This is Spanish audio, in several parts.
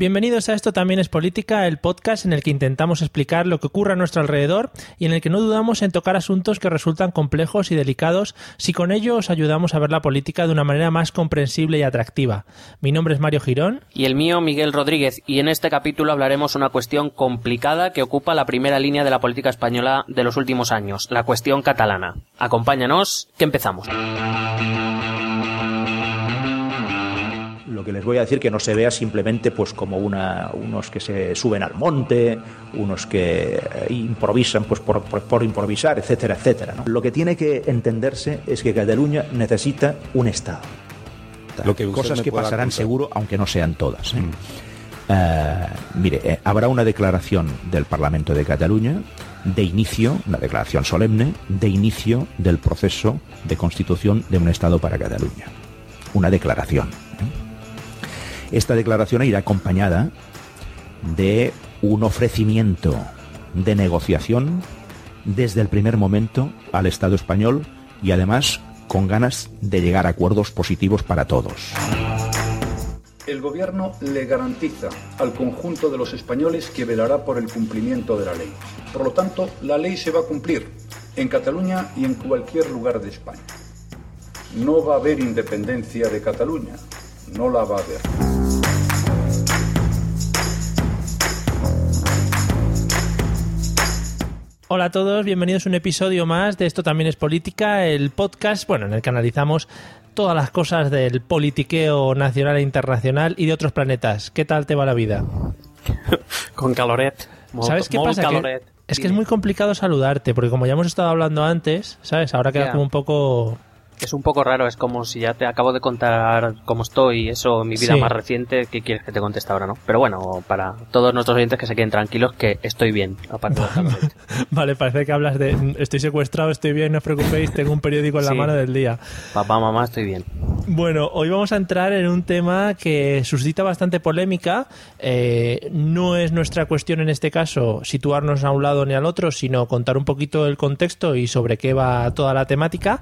Bienvenidos a Esto también es política, el podcast en el que intentamos explicar lo que ocurre a nuestro alrededor y en el que no dudamos en tocar asuntos que resultan complejos y delicados si con ello os ayudamos a ver la política de una manera más comprensible y atractiva. Mi nombre es Mario Girón. Y el mío, Miguel Rodríguez, y en este capítulo hablaremos una cuestión complicada que ocupa la primera línea de la política española de los últimos años, la cuestión catalana. Acompáñanos, que empezamos. Lo que les voy a decir que no se vea simplemente pues como una, unos que se suben al monte, unos que eh, improvisan pues por, por, improvisar, etcétera, etcétera. Lo que tiene que entenderse es que Cataluña necesita un Estado. Lo que Cosas que pasarán seguro, aunque no sean todas. ¿eh? Mm. Eh, mire, habrá una declaración del Parlamento de Cataluña de inicio, una declaración solemne, de inicio del proceso de constitución de un Estado para Cataluña. Una declaración. Esta declaración irá acompañada de un ofrecimiento de negociación desde el primer momento al Estado español y además con ganas de llegar a acuerdos positivos para todos. El Gobierno le garantiza al conjunto de los españoles que velará por el cumplimiento de la ley. Por lo tanto, la ley se va a cumplir en Cataluña y en cualquier lugar de España. No va a haber independencia de Cataluña, no la va a haber. Hola a todos, bienvenidos a un episodio más de Esto también es política, el podcast, bueno, en el que analizamos todas las cosas del politiqueo nacional e internacional y de otros planetas. ¿Qué tal te va la vida? Con caloret. ¿Sabes qué pasa? es que es muy complicado saludarte, porque como ya hemos estado hablando antes, ¿sabes? Ahora queda como un poco es un poco raro, es como si ya te acabo de contar cómo estoy, eso, mi vida más reciente, ¿qué quieres que te conteste ahora, no? Pero bueno, para todos nuestros oyentes que se queden tranquilos que estoy bien, aparte Vale, parece que hablas de estoy secuestrado, estoy bien, no os preocupéis, tengo un periódico en la mano del día. Papá, mamá, estoy bien. Bueno, hoy vamos a entrar en un tema que suscita bastante polémica. Eh, no es nuestra cuestión en este caso situarnos a un lado ni al otro, sino contar un poquito el contexto y sobre qué va toda la temática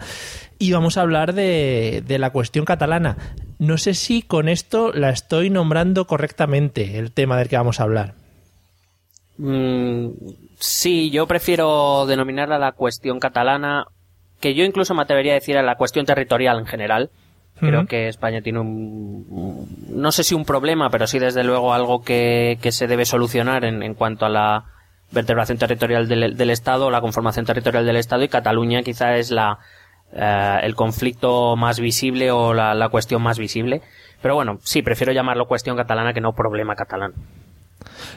y vamos a hablar de, la cuestión catalana. No sé si con esto la estoy nombrando correctamente, el tema del que vamos a hablar. Mm, sí, yo prefiero denominarla la cuestión catalana, que yo incluso me atrevería a decir a la cuestión territorial en general. Creo que España tiene un, no sé si un problema, pero sí desde luego algo que, se debe solucionar en, en cuanto a la vertebración territorial del, del Estado, la conformación territorial del Estado y Cataluña quizá es la, eh, el conflicto más visible o la, cuestión más visible. Pero bueno, sí, prefiero llamarlo cuestión catalana que no problema catalán.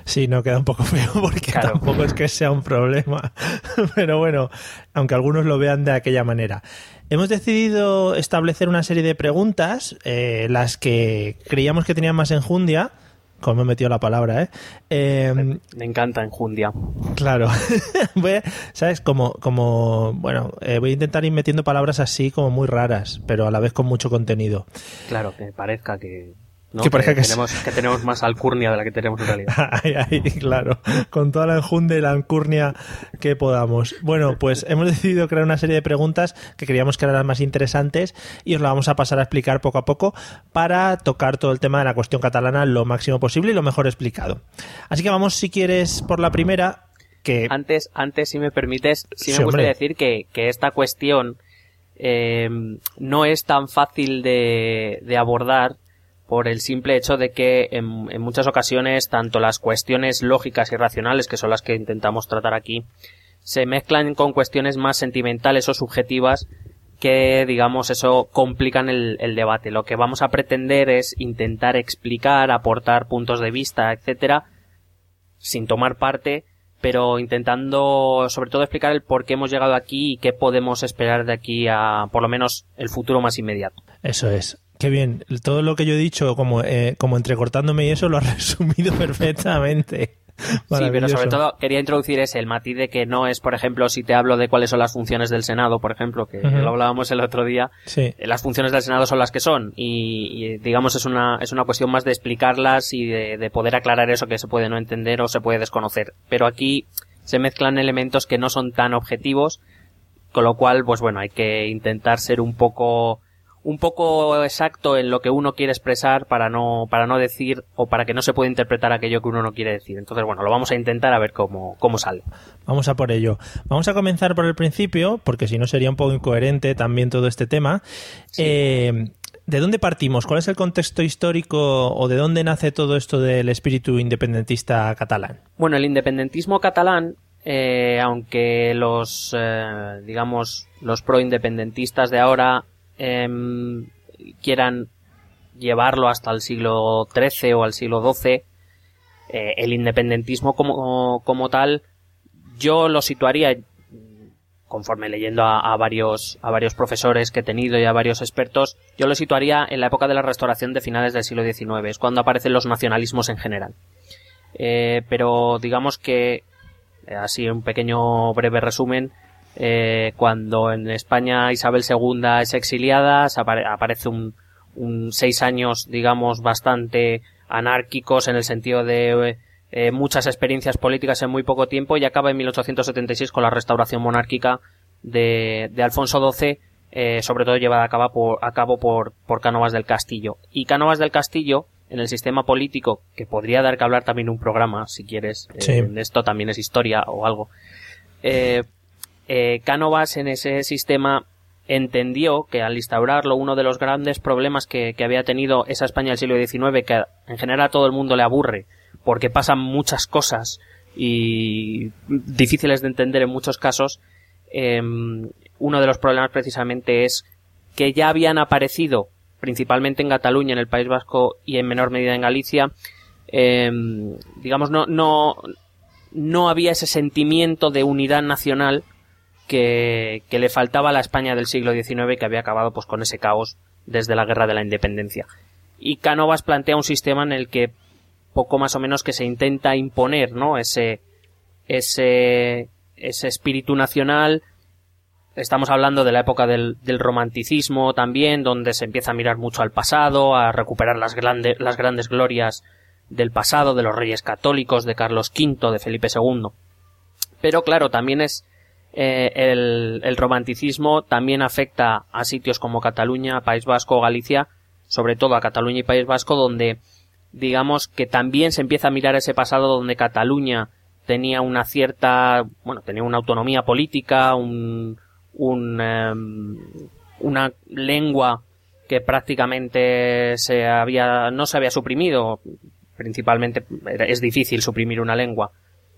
Sí, no queda un poco feo porque tampoco es que sea un problema. Pero bueno, aunque algunos lo vean de aquella manera. Hemos decidido establecer una serie de preguntas, eh, las que creíamos que tenían más enjundia, como me he metido la palabra, ¿eh? eh me encanta enjundia. Claro. voy ¿Sabes? Como, como bueno, eh, voy a intentar ir metiendo palabras así como muy raras, pero a la vez con mucho contenido. Claro, que parezca que, que, tenemos, que tenemos más alcurnia de la que tenemos en realidad. claro, con toda la enjundia y la alcurnia que podamos. Bueno, pues hemos decidido crear una serie de preguntas que creíamos que eran las más interesantes y os la vamos a pasar a explicar poco a poco para tocar todo el tema de la cuestión catalana lo máximo posible y lo mejor explicado. Así que vamos, si quieres, por la primera. Que... Antes, antes, si me permites, sí me gustaría decir que, que esta cuestión eh, no es tan fácil de, de abordar por el simple hecho de que en, muchas ocasiones tanto las cuestiones lógicas y racionales, que son las que intentamos tratar aquí, se mezclan con cuestiones más sentimentales o subjetivas que, digamos, eso complican el, debate. Lo que vamos a pretender es intentar explicar, aportar puntos de vista, etcétera, sin tomar parte, pero intentando sobre todo explicar el por qué hemos llegado aquí y qué podemos esperar de aquí a por lo menos el futuro más inmediato. Eso es. Qué bien. Todo lo que yo he dicho, como, eh, como entrecortándome y eso, lo ha resumido perfectamente. Sí, pero sobre todo quería introducir ese, el matiz de que no es, por ejemplo, si te hablo de cuáles son las funciones del Senado, por ejemplo, que lo hablábamos el otro día, sí. Eh, las funciones del Senado son las que son y, digamos es una, es una cuestión más de explicarlas y de, de poder aclarar eso que se puede no entender o se puede desconocer. Pero aquí se mezclan elementos que no son tan objetivos, con lo cual, pues bueno, hay que intentar ser un poco un poco exacto en lo que uno quiere expresar para no, para no decir o para que no se pueda interpretar aquello que uno no quiere decir. Entonces, bueno, lo vamos a intentar a ver cómo, cómo sale. Vamos a por ello. Vamos a comenzar por el principio, porque si no sería un poco incoherente también todo este tema. Eh, ¿De dónde partimos? ¿Cuál es el contexto histórico o de dónde nace todo esto del espíritu independentista catalán? Bueno, el independentismo catalán eh, aunque los, eh, digamos, los pro-independentistas de ahora Em, quieran llevarlo hasta el siglo XIII o al siglo XII, eh, el independentismo como, como, tal, yo lo situaría, conforme leyendo a, varios, a varios profesores que he tenido y a varios expertos, yo lo situaría en la época de la restauración de finales del siglo XIX, es cuando aparecen los nacionalismos en general. Eh, pero digamos que, así un pequeño breve resumen, eh, cuando en España Isabel II es exiliada, aparece un, seis años, digamos, bastante anárquicos en el sentido de eh, muchas experiencias políticas en muy poco tiempo y acaba en 1876 con la restauración monárquica de, Alfonso XII, eh, sobre todo llevada a cabo por, a cabo por, por Cánovas del Castillo. Y Cánovas del Castillo, en el sistema político, que podría dar que hablar también un programa, si quieres, esto también es historia o algo, eh, eh, Cánovas en ese sistema entendió que al instaurarlo uno de los grandes problemas que, había tenido esa España del siglo XIX, que en general a todo el mundo le aburre, porque pasan muchas cosas y difíciles de entender en muchos casos, em, uno de los problemas precisamente es que ya habían aparecido, principalmente en Cataluña, en el País Vasco y en menor medida en Galicia, em, digamos, no, no, no había ese sentimiento de unidad nacional que, le faltaba a la España del siglo XIX que había acabado pues con ese caos desde la guerra de la independencia. Y Cánovas plantea un sistema en el que poco más o menos que se intenta imponer, ¿no? Ese, ese, ese espíritu nacional. Estamos hablando de la época del, del, romanticismo también, donde se empieza a mirar mucho al pasado, a recuperar las, grandes las grandes glorias del pasado, de los reyes católicos, de Carlos V, de Felipe II. Pero claro, también es eh, el, romanticismo también afecta a sitios como Cataluña, País Vasco Galicia, sobre todo a Cataluña y País Vasco, donde digamos que también se empieza a mirar ese pasado donde Cataluña tenía una cierta, bueno, tenía una autonomía política, un, un em, una lengua que prácticamente se había, no se había suprimido, principalmente es difícil suprimir una lengua,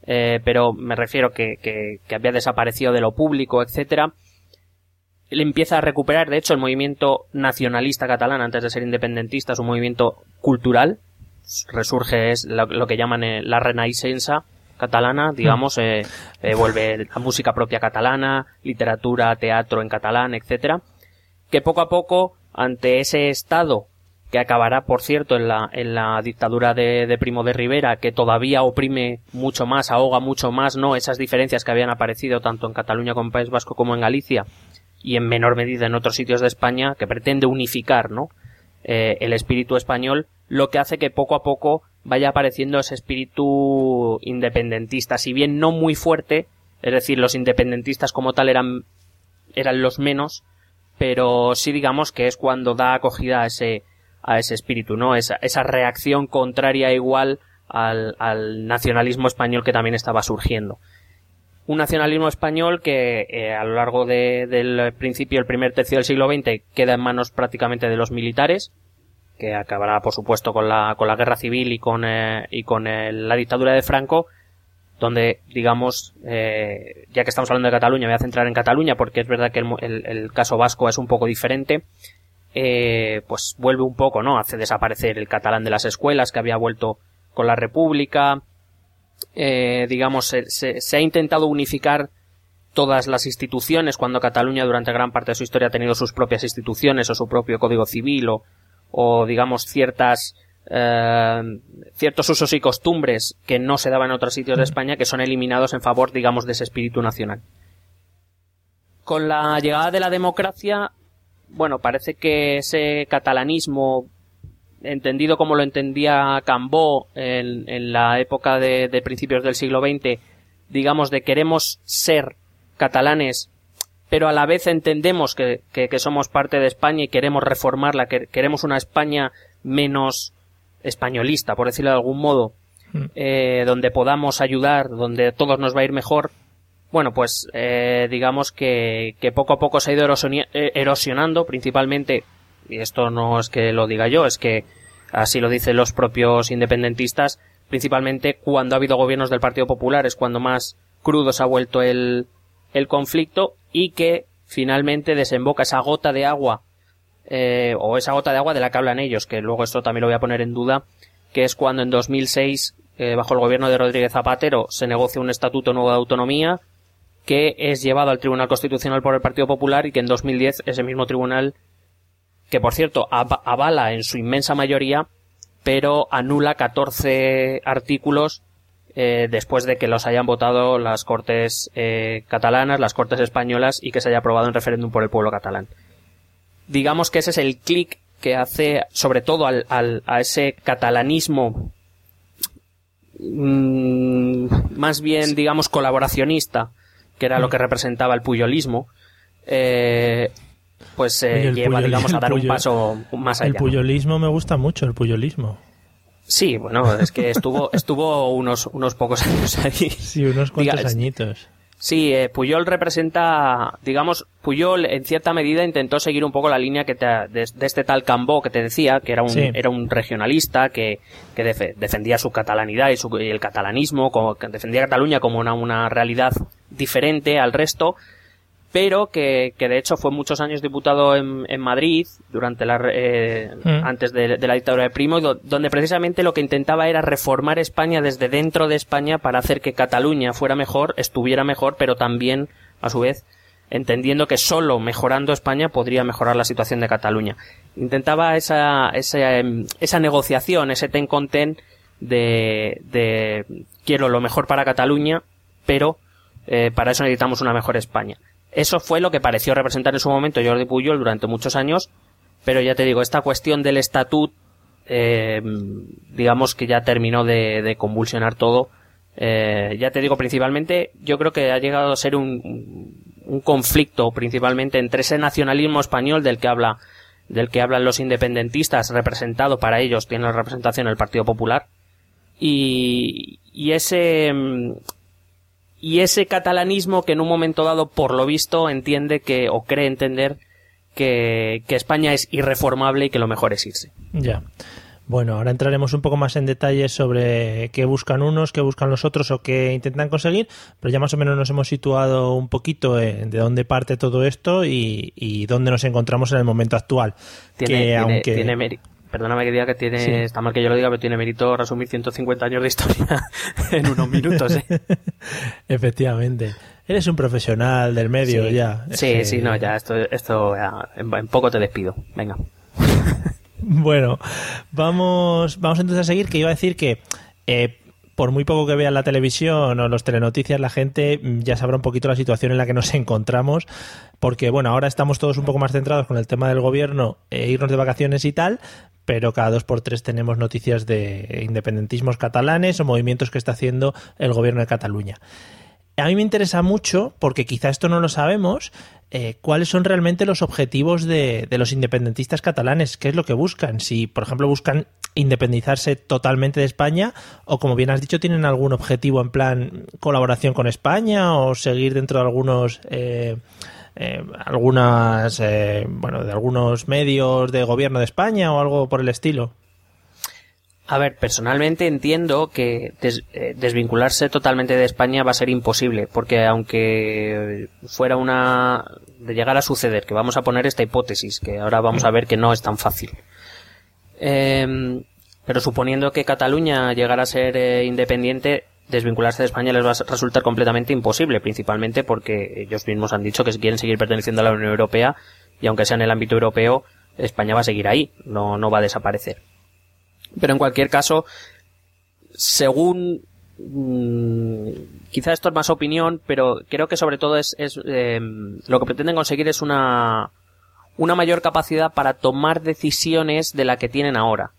eh, pero me refiero que, que, había desaparecido de lo público, etcétera. Él empieza a recuperar, de hecho, el movimiento nacionalista catalán antes de ser independentista es un movimiento cultural. Resurge es lo, que llaman eh, la renaissance catalana, digamos, eh, eh, vuelve la música propia catalana, literatura, teatro en catalán, etcétera, que poco a poco, ante ese estado que acabará, por cierto, en la, en la dictadura de, Primo de Rivera, que todavía oprime mucho más, ahoga mucho más, ¿no? Esas diferencias que habían aparecido tanto en Cataluña como en País Vasco como en Galicia, y en menor medida en otros sitios de España, que pretende unificar, ¿no? Eh, el espíritu español, lo que hace que poco a poco vaya apareciendo ese espíritu independentista, si bien no muy fuerte, es decir, los independentistas como tal eran, eran los menos, pero sí digamos que es cuando da acogida a ese, a ese espíritu, ¿no? Esa, esa reacción contraria igual al, al, nacionalismo español que también estaba surgiendo. Un nacionalismo español que eh, a lo largo de, del principio, el primer tercio del siglo XX, queda en manos prácticamente de los militares, que acabará, por supuesto, con la, con la guerra civil y con, eh, y con la dictadura de Franco, donde, digamos, eh, ya que estamos hablando de Cataluña, voy a centrar en Cataluña porque es verdad que el, el caso vasco es un poco diferente eh, pues vuelve un poco, ¿no? Hace desaparecer el catalán de las escuelas que había vuelto con la República. Eh, digamos, se, se, ha intentado unificar todas las instituciones cuando Cataluña durante gran parte de su historia ha tenido sus propias instituciones o su propio código civil o, o digamos ciertas eh, ciertos usos y costumbres que no se daban en otros sitios de España que son eliminados en favor digamos de ese espíritu nacional. Con la llegada de la democracia bueno, parece que ese catalanismo, entendido como lo entendía Cambó en, en la época de, de, principios del siglo XX, digamos de queremos ser catalanes, pero a la vez entendemos que, que, somos parte de España y queremos reformarla, que queremos una España menos españolista, por decirlo de algún modo, mm. eh, donde podamos ayudar, donde todos nos va a ir mejor, bueno, pues eh, digamos que, que, poco a poco se ha ido eh, erosionando, principalmente, y esto no es que lo diga yo, es que así lo dicen los propios independentistas, principalmente cuando ha habido gobiernos del Partido Popular es cuando más crudo se ha vuelto el, el conflicto y que finalmente desemboca esa gota de agua eh, o esa gota de agua de la que hablan ellos, que luego esto también lo voy a poner en duda, que es cuando en 2006, eh, bajo el gobierno de Rodríguez Zapatero, se negocia un estatuto nuevo de autonomía que es llevado al Tribunal Constitucional por el Partido Popular y que en 2010 ese mismo tribunal, que por cierto avala en su inmensa mayoría, pero anula 14 artículos eh, después de que los hayan votado las Cortes eh, catalanas, las Cortes españolas y que se haya aprobado en referéndum por el pueblo catalán. Digamos que ese es el clic que hace, sobre todo al, a ese catalanismo mm, más bien, digamos, colaboracionista, que era lo que representaba el puyolismo, eh, pues lleva, digamos, a dar un paso más allá. El puyolismo me gusta mucho, el puyolismo. Sí, bueno, es que estuvo, estuvo unos, unos pocos años ahí. Sí, unos cuantos añitos. Sí, eh, Puyol representa, digamos, Puyol en cierta medida intentó seguir un poco la línea que de, este tal Cambó que te decía, que era un, era un regionalista que, que defendía su catalanidad y, su, y el catalanismo, como, que defendía Cataluña como una, una realidad diferente al resto, pero que, que de hecho fue muchos años diputado en, en Madrid durante la eh, mm. antes de, la dictadura de Primo donde precisamente lo que intentaba era reformar España desde dentro de España para hacer que Cataluña fuera mejor estuviera mejor pero también a su vez entendiendo que solo mejorando España podría mejorar la situación de Cataluña intentaba esa esa, em, esa negociación ese ten con ten de, de quiero lo mejor para Cataluña pero eh, para eso necesitamos una mejor España eso fue lo que pareció representar en su momento Jordi Puyol durante muchos años, pero ya te digo, esta cuestión del estatut, eh, digamos que ya terminó de, convulsionar todo. Eh, ya te digo, principalmente, yo creo que ha llegado a ser un, conflicto principalmente entre ese nacionalismo español del que habla del que hablan los independentistas, representado para ellos, tiene la representación el Partido Popular, y ese, y ese catalanismo que en un momento dado, por lo visto, entiende que, o cree entender que, España es irreformable y que lo mejor es irse. Ya. Bueno, ahora entraremos un poco más en detalle sobre qué buscan unos, qué buscan los otros o qué intentan conseguir, pero ya más o menos nos hemos situado un poquito de dónde parte todo esto y, dónde nos encontramos en el momento actual. Tiene, aunque perdóname que diga que tiene, está mal que yo lo diga, pero tiene mérito resumir 150 años de historia en unos minutos. ¿eh? Efectivamente. Eres un profesional del medio ya. Sí, sí, no, ya, esto, esto en, poco te despido. Venga. bueno, vamos, vamos entonces a seguir, que iba a decir que eh, por muy poco que vean la televisión o los telenoticias, la gente ya sabrá un poquito la situación en la que nos encontramos, porque bueno, ahora estamos todos un poco más centrados con el tema del gobierno, e irnos de vacaciones y tal, pero cada dos por tres tenemos noticias de independentismos catalanes o movimientos que está haciendo el gobierno de Cataluña. A mí me interesa mucho, porque quizá esto no lo sabemos, eh, cuáles son realmente los objetivos de, los independentistas catalanes, qué es lo que buscan. Si, por ejemplo, buscan independizarse totalmente de España o, como bien has dicho, tienen algún objetivo en plan colaboración con España o seguir dentro de algunos... Eh, eh, algunas eh, bueno de algunos medios de gobierno de España o algo por el estilo a ver, personalmente entiendo que eh, desvincularse totalmente de España va a ser imposible, porque aunque fuera una de llegar a suceder, que vamos a poner esta hipótesis, que ahora vamos a ver que no es tan fácil. Em, pero suponiendo que Cataluña llegara a ser independiente, desvincularse de España les va a resultar completamente imposible, principalmente porque ellos mismos han dicho que quieren seguir perteneciendo a la Unión Europea y aunque sea en el ámbito europeo, España va a seguir ahí, no, no va a desaparecer. Pero en cualquier caso, según mm, quizá esto es más opinión, pero creo que sobre todo es, es em, lo que pretenden conseguir es una una mayor capacidad para tomar decisiones de la que tienen ahora.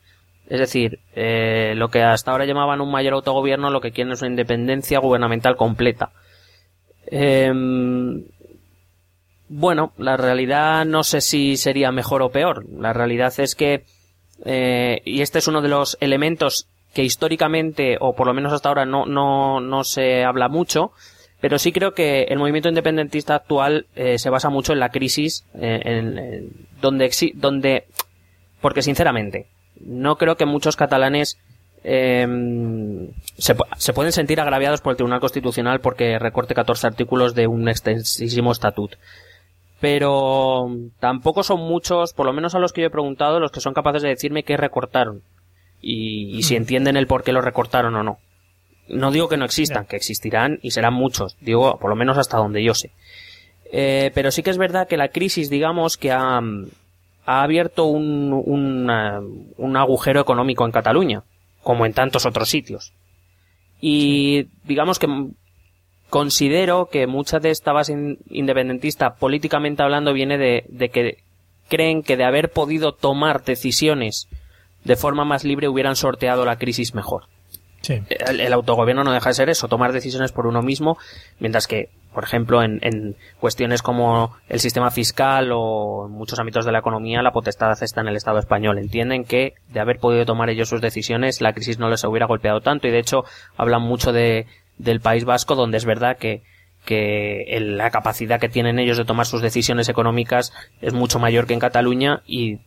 Es decir, eh, lo que hasta ahora llamaban un mayor autogobierno, lo que quieren es una independencia gubernamental completa. Em, bueno, la realidad no sé si sería mejor o peor. La realidad es que, eh, y este es uno de los elementos que históricamente, o por lo menos hasta ahora, no, no, no se habla mucho, pero sí creo que el movimiento independentista actual eh, se basa mucho en la crisis, eh, en, donde, donde, porque sinceramente, no creo que muchos catalanes eh, se, se, pueden sentir agraviados por el Tribunal Constitucional porque recorte 14 artículos de un extensísimo estatut. Pero tampoco son muchos, por lo menos a los que yo he preguntado, los que son capaces de decirme qué recortaron. Y, y si mm. entienden el por qué lo recortaron o no. No digo que no existan, que existirán y serán muchos, digo, por lo menos hasta donde yo sé. Eh, pero sí que es verdad que la crisis, digamos, que ha, ha abierto un, un, un agujero económico en Cataluña, como en tantos otros sitios. Y digamos que considero que mucha de esta base independentista, políticamente hablando, viene de, de que creen que de haber podido tomar decisiones de forma más libre hubieran sorteado la crisis mejor. El, autogobierno no deja de ser eso, tomar decisiones por uno mismo, mientras que, por ejemplo, en, cuestiones como el sistema fiscal o en muchos ámbitos de la economía, la potestad está en el Estado español. Entienden que de haber podido tomar ellos sus decisiones, la crisis no les hubiera golpeado tanto y de hecho hablan mucho de, del País Vasco, donde es verdad que que la capacidad que tienen ellos de tomar sus decisiones económicas es mucho mayor que en Cataluña y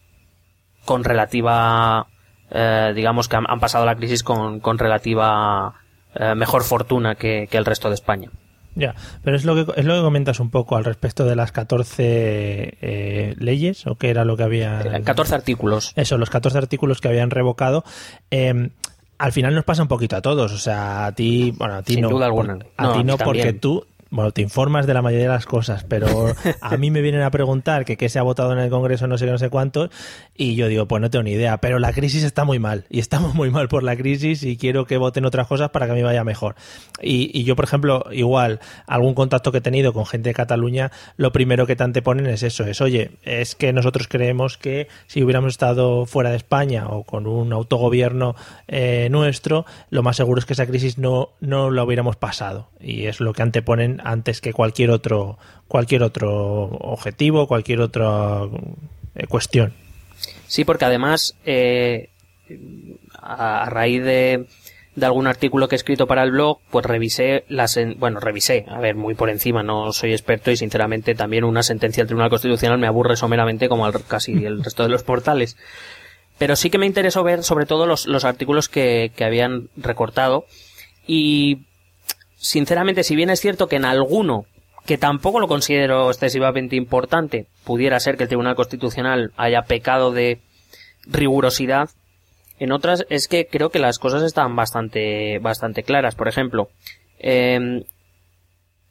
con relativa eh, digamos que han, pasado la crisis con, con relativa eh, mejor fortuna que, el resto de España. Ya, pero es lo que es lo que comentas un poco al respecto de las 14 eh, leyes o que era lo que había 14 artículos. Eso, los 14 artículos que habían revocado. Al final nos pasa un poquito a todos, o sea, a ti, bueno, a ti Sin no, duda alguna. a ti no porque tú bueno, te informas de la mayoría de las cosas, pero a mí me vienen a preguntar que qué se ha votado en el Congreso, no sé qué, no sé cuánto, y yo digo, pues no tengo ni idea, pero la crisis está muy mal, y estamos muy mal por la crisis y quiero que voten otras cosas para que a mí vaya mejor. Y, yo, por ejemplo, igual, algún contacto que he tenido con gente de Cataluña, lo primero que te anteponen es eso, es, oye, es que nosotros creemos que si hubiéramos estado fuera de España o con un autogobierno eh, nuestro, lo más seguro es que esa crisis no, no la hubiéramos pasado. Y es lo que anteponen antes que cualquier otro cualquier otro objetivo, cualquier otra eh, cuestión. Sí, porque además eh, a, raíz de, de algún artículo que he escrito para el blog, pues revisé las, bueno, revisé, a ver, muy por encima, no soy experto y sinceramente también una sentencia del Tribunal Constitucional me aburre someramente como casi el resto de los portales. Pero sí que me interesó ver sobre todo los, los artículos que, que habían recortado y sinceramente, si bien es cierto que en alguno, que tampoco lo considero excesivamente importante, pudiera ser que el Tribunal Constitucional haya pecado de rigurosidad, en otras es que creo que las cosas están bastante, bastante claras. Por ejemplo, eh,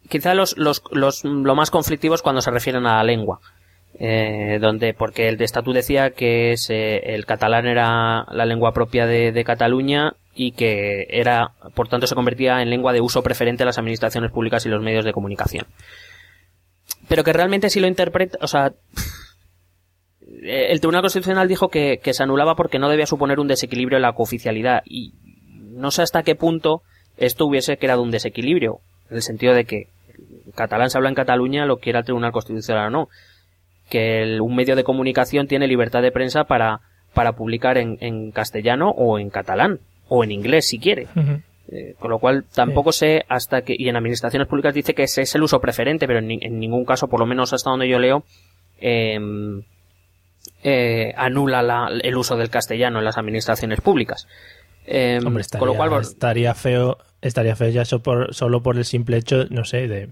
quizá los, los, los, lo más conflictivo es cuando se refieren a la lengua. Eh, donde, porque el de decía que el catalán era la lengua propia de Cataluña y que era, por tanto, se convertía en lengua de uso preferente a las administraciones públicas y los medios de comunicación. Pero que realmente si lo interpreta, o sea, el Tribunal Constitucional dijo que, se anulaba porque no debía suponer un desequilibrio en la cooficialidad y no sé hasta qué punto esto hubiese creado un desequilibrio, en el sentido de que el catalán se habla en Cataluña, lo quiera el Tribunal Constitucional o no, que un medio de comunicación tiene libertad de prensa para, para publicar en castellano o en catalán o en inglés si quiere. Eh, con lo cual tampoco sé hasta que, y en administraciones públicas dice que ese es el uso preferente, pero en, ningún caso, por lo menos hasta donde yo leo, em, eh, anula la, el uso del castellano en las administraciones públicas. Em, con lo cual, estaría feo, estaría feo ya por, solo por el simple hecho, no sé, de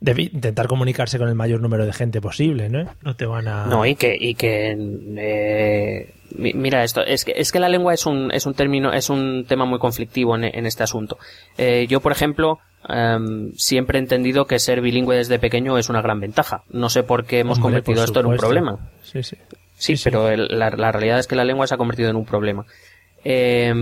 de intentar comunicarse con el mayor número de gente posible, ¿no? No te van a... No, y que, y que eh, mira esto, es que, es que la lengua es un, es un término, es un tema muy conflictivo en, en este asunto. Eh, yo, por ejemplo, em, siempre he entendido que ser bilingüe desde pequeño es una gran ventaja. No sé por qué hemos convertido esto en un problema. Sí, sí. Sí, pero la, la, realidad es que la lengua se ha convertido en un problema. Eh,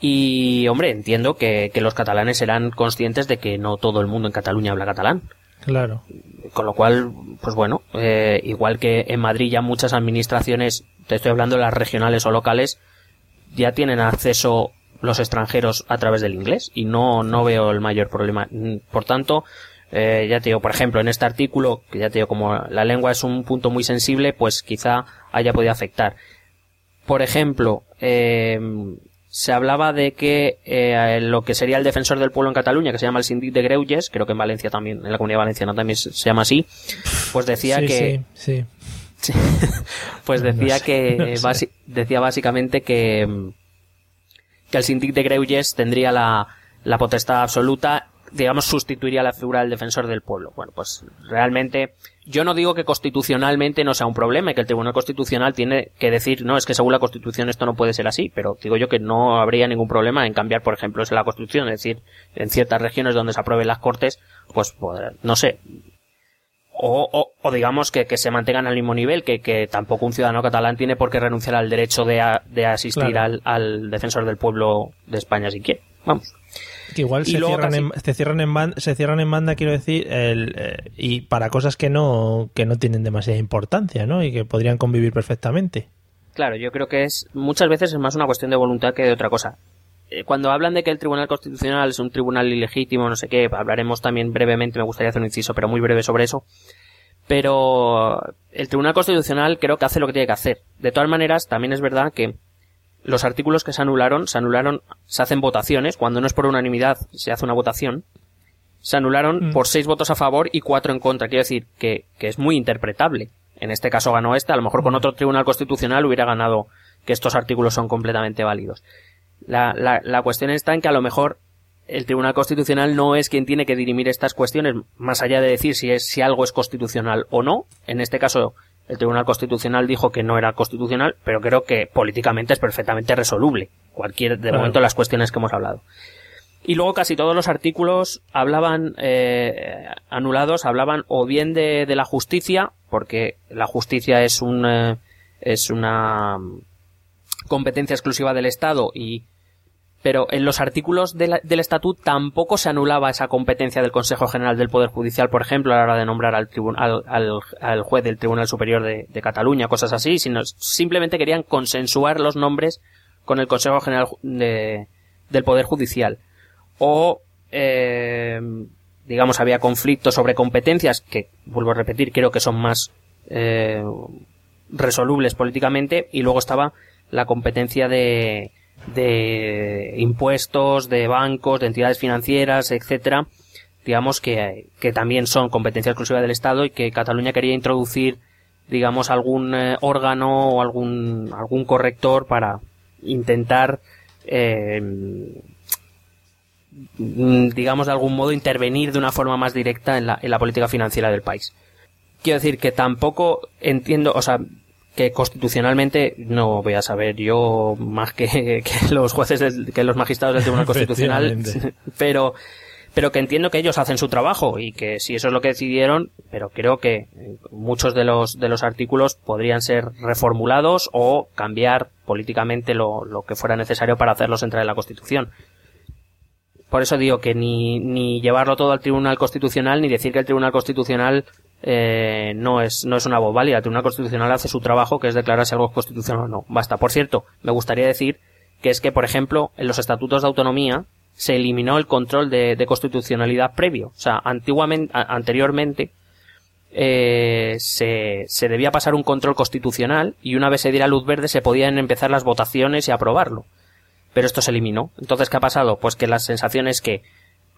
y, hombre, entiendo que, que los catalanes serán conscientes de que no todo el mundo en Cataluña habla catalán. Claro. Con lo cual, pues bueno, eh, igual que en Madrid ya muchas administraciones, te estoy hablando de las regionales o locales, ya tienen acceso los extranjeros a través del inglés y no, no veo el mayor problema. Por tanto, eh, ya te digo, por ejemplo, en este artículo, que ya te digo, como la lengua es un punto muy sensible, pues quizá haya podido afectar. Por ejemplo, eh, se hablaba de que eh, lo que sería el defensor del pueblo en Cataluña, que se llama el Sindic de Greuges, creo que en Valencia también, en la comunidad valenciana también se, llama así, pues decía que... Sí, sí. pues decía que decía básicamente que que el Sindic de Greuges tendría la, la potestad absoluta digamos, sustituiría la figura del defensor del pueblo. Bueno, pues realmente yo no digo que constitucionalmente no sea un problema y que el Tribunal Constitucional tiene que decir, no, es que según la Constitución esto no puede ser así, pero digo yo que no habría ningún problema en cambiar, por ejemplo, la Constitución, es decir, en ciertas regiones donde se aprueben las Cortes, pues, no sé, o, o, digamos que, que, se mantengan al mismo nivel, que, que, tampoco un ciudadano catalán tiene por qué renunciar al derecho de, de asistir al, al defensor del pueblo de España si quiere. Vamos. Que igual se cierran, en, se cierran, en banda, se cierran en banda, quiero decir, el, eh, y para cosas que no, que no tienen demasiada importancia, ¿no? Y que podrían convivir perfectamente. Claro, yo creo que es muchas veces es más una cuestión de voluntad que de otra cosa. Eh, cuando hablan de que el Tribunal Constitucional es un tribunal ilegítimo, no sé qué, hablaremos también brevemente, me gustaría hacer un inciso, pero muy breve sobre eso. Pero el Tribunal Constitucional creo que hace lo que tiene que hacer. De todas maneras, también es verdad que los artículos que se anularon, se anularon, se hacen votaciones, cuando no es por unanimidad, se hace una votación, se anularon mm. por seis votos a favor y cuatro en contra. Quiero decir que, que es muy interpretable. En este caso ganó este, a lo mejor con otro tribunal constitucional hubiera ganado que estos artículos son completamente válidos. La, la, la cuestión está en que a lo mejor el Tribunal Constitucional no es quien tiene que dirimir estas cuestiones, más allá de decir si es, si algo es constitucional o no. En este caso, el Tribunal Constitucional dijo que no era constitucional, pero creo que políticamente es perfectamente resoluble. Cualquier, de momento, las cuestiones que hemos hablado. Y luego casi todos los artículos hablaban, eh, anulados, hablaban o bien de, de, la justicia, porque la justicia es un, eh, es una competencia exclusiva del Estado y pero en los artículos del estatuto tampoco se anulaba esa competencia del Consejo General del Poder Judicial, por ejemplo, a la hora de nombrar al, al, al, juez del Tribunal Superior de, Cataluña, cosas así, sino simplemente querían consensuar los nombres con el Consejo General del Poder Judicial. O, eh, digamos, había conflictos sobre competencias que, vuelvo a repetir, creo que son más eh, resolubles políticamente, y luego estaba la competencia de de impuestos, de bancos, de entidades financieras, etcétera, digamos que, que también son competencia exclusiva del Estado y que Cataluña quería introducir, digamos, algún eh, órgano o algún, algún corrector para intentar, eh, digamos, de algún modo intervenir de una forma más directa en la, en la política financiera del país. Quiero decir que tampoco entiendo, o sea, que constitucionalmente no voy a saber yo más que, los jueces, que los magistrados del Tribunal Constitucional, pero, pero que entiendo que ellos hacen su trabajo y que si eso es lo que decidieron, pero creo que muchos de los, de los artículos podrían ser reformulados o cambiar políticamente lo, lo que fuera necesario para hacerlos entrar en la Constitución. Por eso digo que ni, ni llevarlo todo al Tribunal Constitucional ni decir que el Tribunal Constitucional eh, no es no es una voz válida. El Tribunal Constitucional hace su trabajo, que es declarar si algo es constitucional o no. Basta. Por cierto, me gustaría decir que es que, por ejemplo, en los estatutos de autonomía se eliminó el control de, constitucionalidad previo. O sea, antiguamente, anteriormente, eh, se, se debía pasar un control constitucional y una vez se diera luz verde se podían empezar las votaciones y aprobarlo. Pero esto se eliminó. Entonces, ¿qué ha pasado? Pues que la sensación es que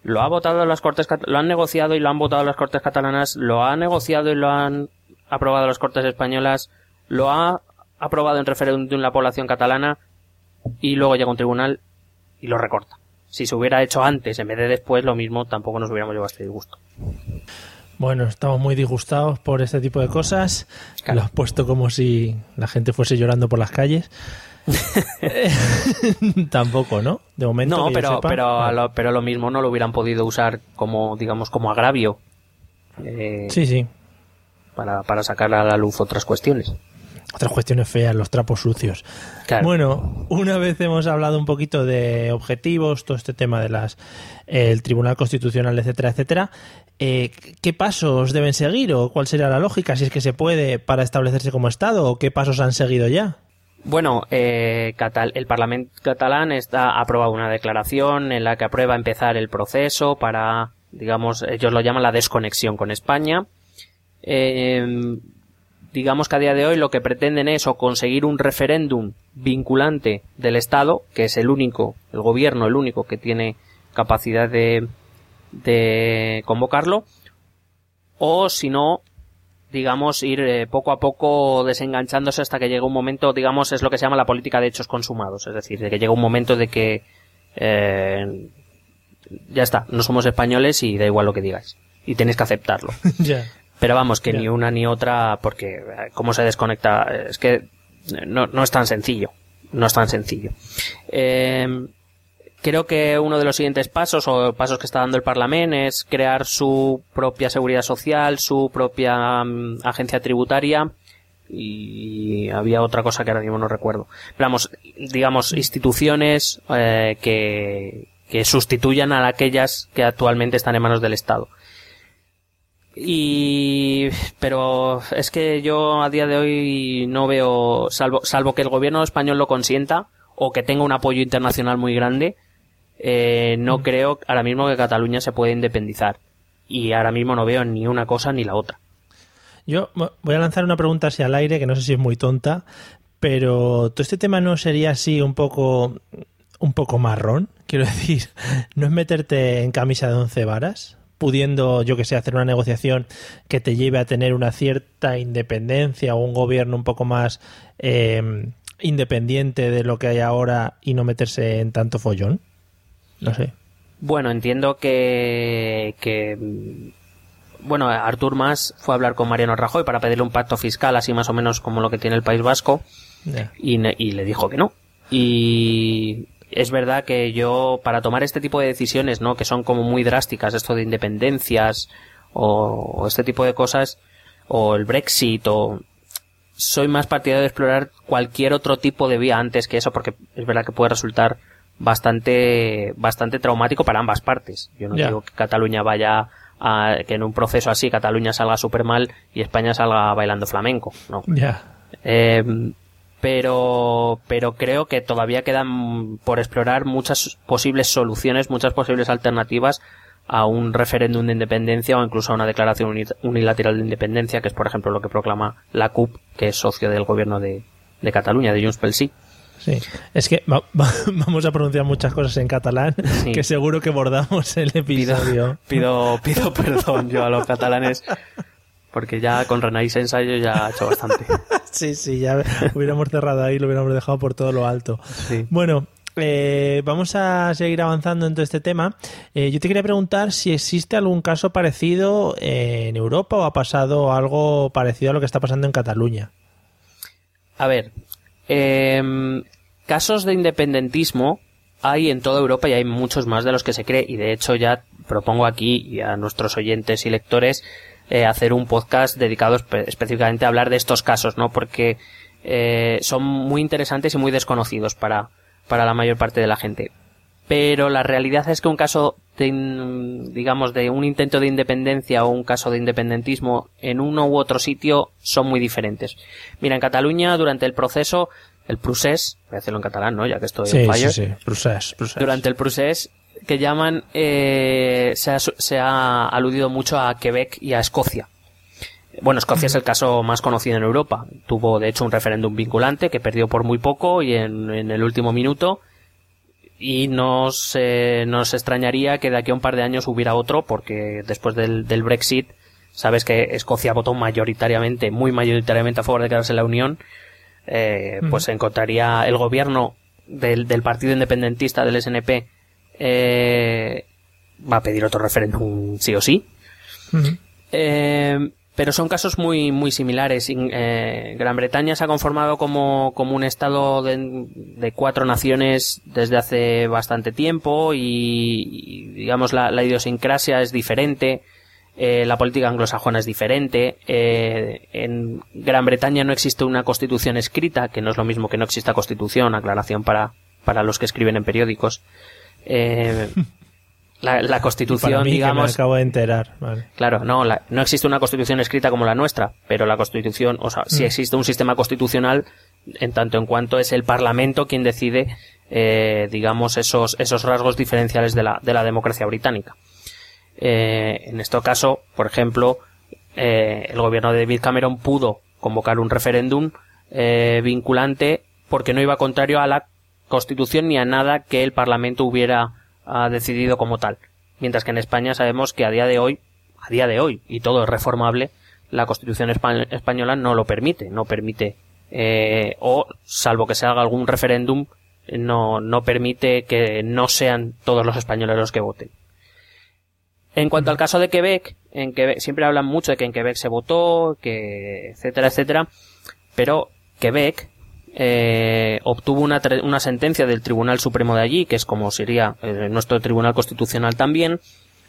lo ha votado las Cortes, lo han negociado y lo han votado las Cortes catalanas, lo ha negociado y lo han aprobado las Cortes españolas, lo ha aprobado en referéndum la población catalana y luego llega un tribunal y lo recorta. Si se hubiera hecho antes en vez de después, lo mismo tampoco nos hubiéramos llevado este disgusto. Bueno, estamos muy disgustados por este tipo de cosas. Lo has puesto como si la gente fuese llorando por las calles. Tampoco, ¿no? De momento. No, pero, pero, lo, pero lo mismo no lo hubieran podido usar como, digamos, como agravio. Eh, sí, sí. Para, para sacar a la luz otras cuestiones otras cuestiones feas, los trapos sucios. Bueno, una vez hemos hablado un poquito de objetivos, todo este tema de las el Tribunal Constitucional, etcétera, etcétera, eh, ¿qué pasos deben seguir o cuál sería la lógica, si es que se puede, para establecerse como Estado o qué pasos han seguido ya? Bueno, eh, el Parlamento catalán está, ha aprobado una declaración en la que aprueba empezar el proceso para digamos, ellos lo llaman la desconexión con España. Eh, digamos que a día de hoy lo que pretenden es o conseguir un referéndum vinculante del Estado, que es el único, el gobierno el único que tiene capacidad de, de convocarlo, o si no, digamos, ir eh, poco a poco desenganchándose hasta que llegue un momento, digamos, es lo que se llama la política de hechos consumados, es decir, de que llega un momento de que eh, ya está, no somos españoles y da igual lo que digáis. Y tenéis que aceptarlo. Pero vamos, que ni una ni otra, porque eh, cómo se desconecta, es que no, no es tan sencillo. No es tan sencillo. Eh, creo que uno de los siguientes pasos o pasos que está dando el Parlamento es crear su propia seguridad social, su propia mm, agencia tributaria y había otra cosa que ahora mismo no recuerdo. Vamos, digamos, instituciones eh, que, que sustituyan a aquellas que actualmente están en manos del Estado. Y, pero es que yo a día de hoy no veo, salvo, salvo que el gobierno español lo consienta o que tenga un apoyo internacional muy grande, eh, no mm. creo ahora mismo que Cataluña se pueda independizar. Y ahora mismo no veo ni una cosa ni la otra. Yo voy a lanzar una pregunta así al aire, que no sé si es muy tonta, pero todo este tema no sería así un poco, un poco marrón, quiero decir, no es meterte en camisa de once varas pudiendo, yo que sé, hacer una negociación que te lleve a tener una cierta independencia o un gobierno un poco más em, independiente de lo que hay ahora y no meterse en tanto follón? No sé. Bueno, entiendo que, que bueno, Artur Mas fue a hablar con Mariano Rajoy para pedirle un pacto fiscal así más o menos como lo que tiene el País Vasco y, y, le dijo que no. Y es verdad que yo, para tomar este tipo de decisiones, ¿no? Que son como muy drásticas, esto de independencias, o, este tipo de cosas, o el Brexit, o, soy más partidario de explorar cualquier otro tipo de vía antes que eso, porque es verdad que puede resultar bastante, bastante traumático para ambas partes. Yo no digo que Cataluña vaya a, que en un proceso así Cataluña salga súper mal y España salga bailando flamenco, no. Ya. Eh, pero, pero creo que todavía quedan por explorar muchas posibles soluciones, muchas posibles alternativas a un referéndum de independencia o incluso a una declaración unilateral de independencia, que es por ejemplo lo que proclama la CUP, que es socio del gobierno de, de Cataluña, de Junts pel Sí. Sí, es que vamos a pronunciar muchas cosas en catalán que seguro que bordamos el episodio. Pido, pido, pido perdón yo a los catalanes porque ya con Renaís ensayo ya ha hecho bastante. sí, sí, ya hubiéramos cerrado ahí, lo hubiéramos dejado por todo lo alto. Bueno, eh, vamos a seguir avanzando en todo este tema. Eh, yo te quería preguntar si existe algún caso parecido en Europa o ha pasado algo parecido a lo que está pasando en Cataluña. A ver, em, casos de independentismo hay en toda Europa y hay muchos más de los que se cree y de hecho ya propongo aquí y a nuestros oyentes y lectores eh, hacer un podcast dedicado específicamente a hablar de estos casos, ¿no? Porque eh, son muy interesantes y muy desconocidos para, para la mayor parte de la gente. Pero la realidad es que un caso de, digamos, de un intento de independencia o un caso de independentismo en uno u otro sitio son muy diferentes. Mira, en Cataluña, durante el proceso, el procés, voy a hacerlo en catalán, ¿no? Ya que estoy en fallo. Sí, sí, procés, Durante el procés, que llaman, eh, se, ha, aludido mucho a Quebec y a Escocia. Bueno, Escocia es el caso más conocido en Europa. Tuvo, de hecho, un referéndum vinculante que perdió por muy poco y en, el último minuto. Y nos, nos extrañaría que de aquí a un par de años hubiera otro, porque después del, Brexit, sabes que Escocia votó mayoritariamente, muy mayoritariamente a favor de quedarse en la Unión, eh, pues se encontraría el gobierno del, del partido independentista del SNP eh, va a pedir otro referéndum sí o sí. Eh, pero son casos muy, muy similares. Eh, Gran Bretaña se ha conformado como, como un estado de, cuatro naciones desde hace bastante tiempo y, digamos la, idiosincrasia es diferente. La política anglosajona es diferente. en Gran Bretaña no existe una constitución escrita, que no es lo mismo que no exista constitución, aclaración para, para los que escriben en periódicos. Eh, la, constitución, digamos. me acabo de enterar. Claro, no, no existe una constitución escrita como la nuestra, pero la constitución, o sea, si mm. existe un sistema constitucional, en tanto en cuanto es el parlamento quien decide, eh, digamos, esos, esos rasgos diferenciales de la, de la democracia británica. En este caso, por ejemplo, el gobierno de David Cameron pudo convocar un referéndum vinculante porque no iba contrario a la Constitución ni a nada que el Parlamento hubiera ah, decidido como tal. Mientras que en España sabemos que a día de hoy, a día de hoy, y todo es reformable, la Constitución española no lo permite, no permite, eh, o salvo que se haga algún referéndum, no, no permite que no sean todos los españoles los que voten. En cuanto al caso de Quebec, en Quebec siempre hablan mucho de que en Quebec se votó, que etcétera, etcétera, pero Quebec eh, obtuvo una, una, sentencia del Tribunal Supremo de allí, que es como sería eh, nuestro Tribunal Constitucional también,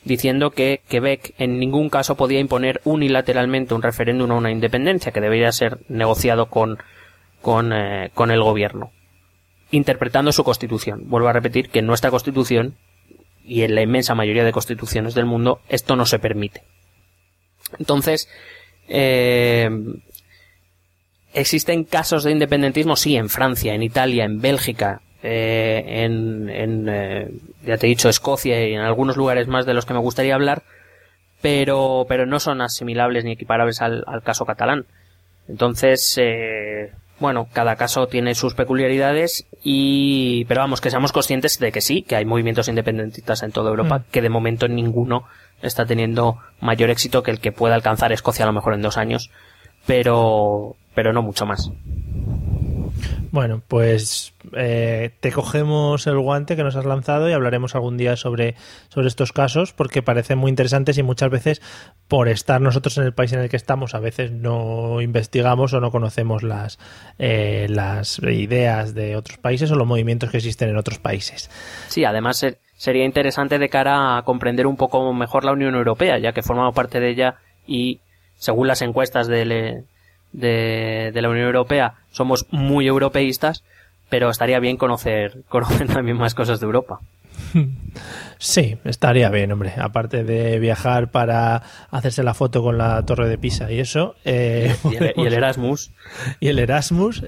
diciendo que Quebec en ningún caso podía imponer unilateralmente un referéndum o una independencia, que debería ser negociado con, con, eh, con el gobierno, interpretando su constitución. Vuelvo a repetir que nuestra constitución y en la inmensa mayoría de constituciones del mundo esto no se permite. Entonces, eh, ¿Existen casos de independentismo? Sí, en Francia, en Italia, en Bélgica, eh, en, eh, ya te he dicho, Escocia y en algunos lugares más de los que me gustaría hablar, pero, pero no son asimilables ni equiparables al, al caso catalán. Entonces, eh, bueno, cada caso tiene sus peculiaridades y, pero vamos, que seamos conscientes de que sí, que hay movimientos independentistas en toda Europa, mm. que de momento ninguno está teniendo mayor éxito que el que pueda alcanzar Escocia a lo mejor en dos años, pero, pero no mucho más. Bueno, pues eh, te cogemos el guante que nos has lanzado y hablaremos algún día sobre, sobre estos casos porque parecen muy interesantes y muchas veces por estar nosotros en el país en el que estamos a veces no investigamos o no conocemos las, eh, las ideas de otros países o los movimientos que existen en otros países. Sí, además sería interesante de cara a comprender un poco mejor la Unión Europea ya que formamos parte de ella y según las encuestas del de, de la Unión Europea somos muy europeístas, pero estaría bien conocer, conocer también más cosas de Europa. Sí, estaría bien, hombre. Aparte de viajar para hacerse la foto con la Torre de Pisa y eso. Eh, y, el, Erasmus. Y el Erasmus.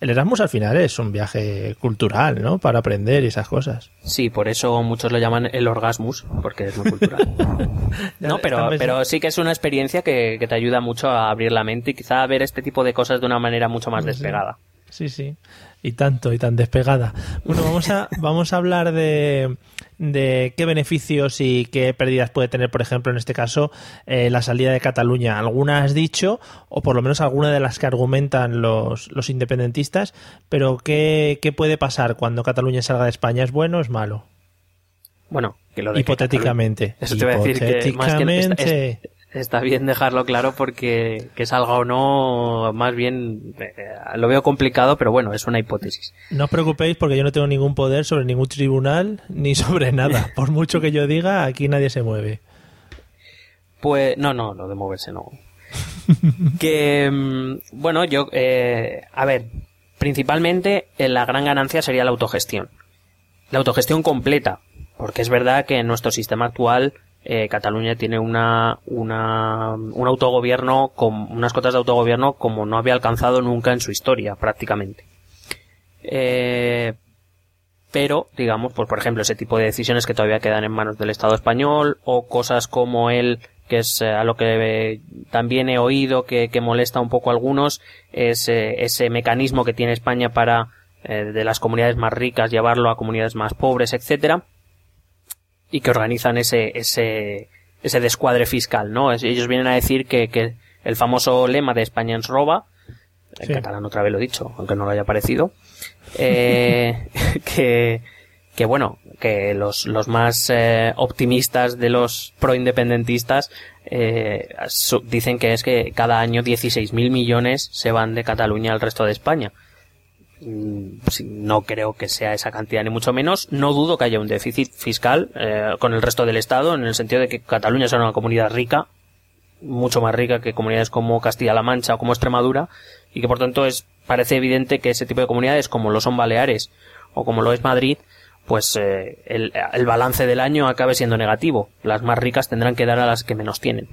El Erasmus al final es un viaje cultural, ¿no? Para aprender y esas cosas. Sí, por eso muchos lo llaman el Orgasmus, porque es muy cultural. no, pero, pero sí que es una experiencia que, te ayuda mucho a abrir la mente y quizá a ver este tipo de cosas de una manera mucho más despegada. Sí, sí. Y tanto, y tan despegada. Bueno, vamos a, vamos a hablar de, de qué beneficios y qué pérdidas puede tener, por ejemplo, en este caso, eh, la salida de Cataluña. Alguna has dicho, o por lo menos alguna de las que argumentan los, los independentistas, pero ¿qué, ¿qué puede pasar cuando Cataluña salga de España? ¿Es bueno o es malo? Bueno, que lo de hipotéticamente. Eso te voy a decir que más que está bien dejarlo claro porque que salga o no, más bien eh, lo veo complicado, pero bueno, es una hipótesis. No os preocupéis porque yo no tengo ningún poder sobre ningún tribunal ni sobre nada. Por mucho que yo diga, aquí nadie se mueve. Pues no, no, lo de moverse no. que, mm, bueno, yo, eh, a ver, principalmente eh, la gran ganancia sería la autogestión. La autogestión completa, porque es verdad que en nuestro sistema actual eh, Cataluña tiene una, una, un autogobierno con unas cotas de autogobierno como no había alcanzado nunca en su historia, prácticamente. Eh, pero, digamos, pues por ejemplo, ese tipo de decisiones que todavía quedan en manos del Estado español, o cosas como el, que es eh, a lo que también he oído que, que, molesta un poco a algunos, es ese mecanismo que tiene España para de las comunidades más ricas llevarlo a comunidades más pobres, etcétera y que organizan ese, ese, ese descuadre fiscal, ¿no? Ellos vienen a decir que, que el famoso lema de España ens roba, en catalán otra vez lo he dicho, aunque no lo haya parecido, eh, que, que bueno, que los, los más eh, optimistas de los proindependentistas eh, dicen que es que cada año 16.000 millones se van de Cataluña al resto de España. Mm, no creo que sea esa cantidad ni mucho menos. No dudo que haya un déficit fiscal eh, con el resto del Estado en el sentido de que Cataluña es una comunidad rica, mucho más rica que comunidades como Castilla-La Mancha o como Extremadura y que por tanto es parece evidente que ese tipo de comunidades como lo son Baleares o como lo es Madrid pues eh, el, balance del año acabe siendo negativo. Las más ricas tendrán que dar a las que menos tienen.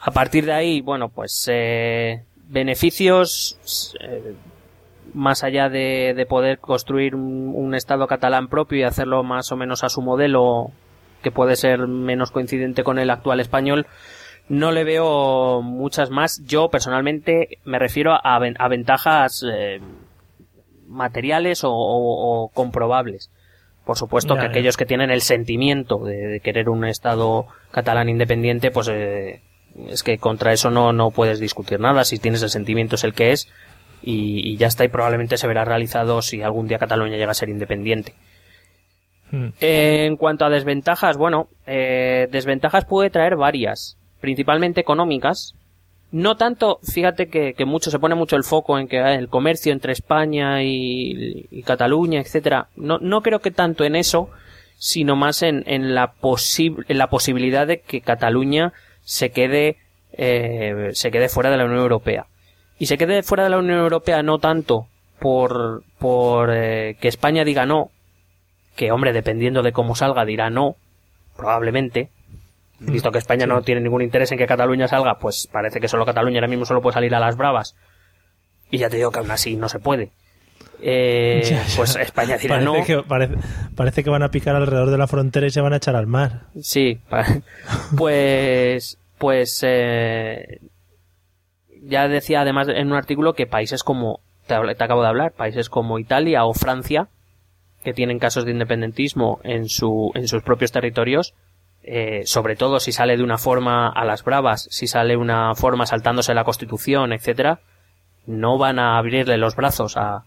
A partir de ahí, bueno, pues eh, beneficios eh, más allá de, de poder construir un, Estado catalán propio y hacerlo más o menos a su modelo que puede ser menos coincidente con el actual español, no le veo muchas más. Yo personalmente me refiero a, a ventajas eh, materiales o, comprobables. Por supuesto que aquellos que tienen el sentimiento de, querer un Estado catalán independiente, pues eh, es que contra eso no, no puedes discutir nada. Si tienes el sentimiento es el que es y, ya está y probablemente se verá realizado si algún día Cataluña llega a ser independiente. Hmm. en cuanto a desventajas, bueno, eh, desventajas puede traer varias, principalmente económicas, no tanto, fíjate que, mucho se pone mucho el foco en que ah, el comercio entre España y, Cataluña, etcétera. No, no creo que tanto en eso, sino más en, en la, en la posibilidad de que Cataluña se quede, eh, se quede fuera de la Unión Europea. Y se quede fuera de la Unión Europea no tanto por, por eh, que España diga no, que hombre, dependiendo de cómo salga dirá no, probablemente, Visto que España no tiene ningún interés en que Cataluña salga, pues parece que solo Cataluña ahora mismo solo puede salir a las bravas. Y ya te digo que aún así no se puede. Eh, Pues España dirá parece no. Que, parece, que van a picar alrededor de la frontera y se van a echar al mar. Sí, pues, pues, eh, ya decía además en un artículo que países como, te, acabo de hablar, países como Italia o Francia, que tienen casos de independentismo en, su, en sus propios territorios, eh, sobre todo si sale de una forma a las bravas, si sale una forma saltándose la Constitución, etcétera, no van a abrirle los brazos a,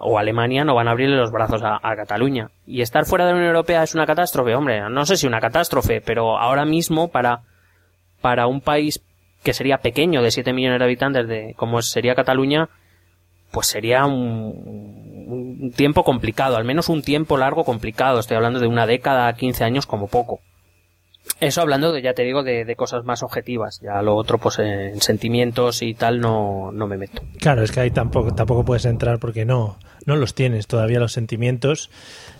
o Alemania no van a abrirle los brazos a, Cataluña. Y estar fuera de la Unión Europea es una catástrofe, hombre, no sé si una catástrofe, pero ahora mismo para, para un país que sería pequeño de 7 millones de habitantes de, como sería Cataluña, pues sería un, un tiempo complicado, al menos un tiempo largo complicado, estoy hablando de una década, 15 años como poco. Eso hablando, de, ya te digo, de, cosas más objetivas. Ya lo otro, pues en sentimientos y tal, no, no me meto. Claro, es que ahí tampoco, tampoco puedes entrar porque no, no los tienes todavía los sentimientos.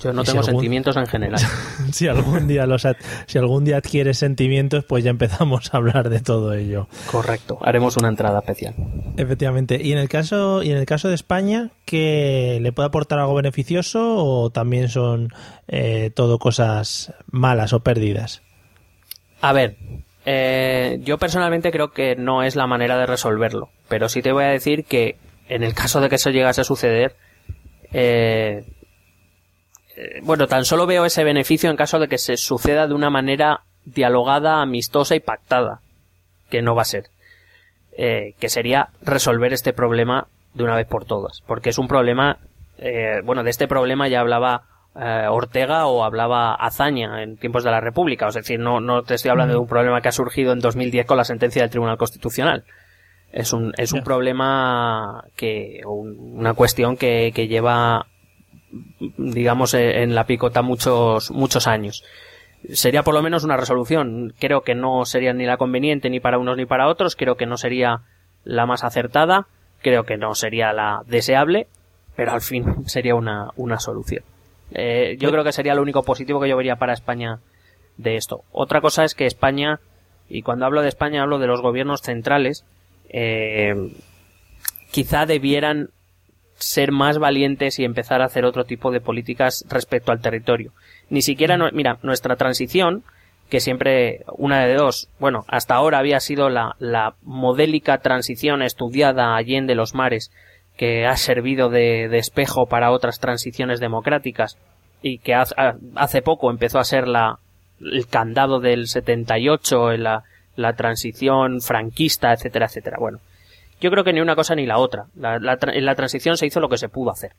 Yo no tengo sentimientos en general. si algún día los si algún día adquieres sentimientos, pues ya empezamos a hablar de todo ello. Correcto. Haremos una entrada especial. Efectivamente. Y en el caso y en el caso de España, ¿qué le puede aportar algo beneficioso o también son eh, todo cosas malas o pérdidas? A ver, eh, yo personalmente creo que no es la manera de resolverlo, pero sí te voy a decir que en el caso de que eso llegase a suceder, eh, eh, bueno, tan solo veo ese beneficio en caso de que se suceda de una manera dialogada, amistosa y pactada, que no va a ser, que sería resolver este problema de una vez por todas, porque es un problema, bueno, de este problema ya hablaba eh, Ortega o hablaba Azaña en tiempos de la República. Es decir, no, no te estoy hablando de un problema que ha surgido en 2010 con la sentencia del Tribunal Constitucional. Es un, es un problema que, una cuestión que, que lleva, digamos, e, en la picota muchos, muchos años. Sería por lo menos una resolución. Creo que no sería ni la conveniente ni para unos ni para otros. Creo que no sería la más acertada. Creo que no sería la deseable. Pero al fin sería una, una solución. Eh, yo creo que sería lo único positivo que yo vería para España de esto. Otra cosa es que España, y cuando hablo de España hablo de los gobiernos centrales, eh, quizá debieran ser más valientes y empezar a hacer otro tipo de políticas respecto al territorio. Ni siquiera, mira, nuestra transición, que siempre una de dos, bueno, hasta ahora había sido la, la modélica transición estudiada allende los mares que ha servido de, espejo para otras transiciones democráticas y que hace poco empezó a ser la, el candado del 78 en la, la transición franquista, etcétera, etcétera. Bueno, yo creo que ni una cosa ni la otra. La, en la transición se hizo lo que se pudo hacer.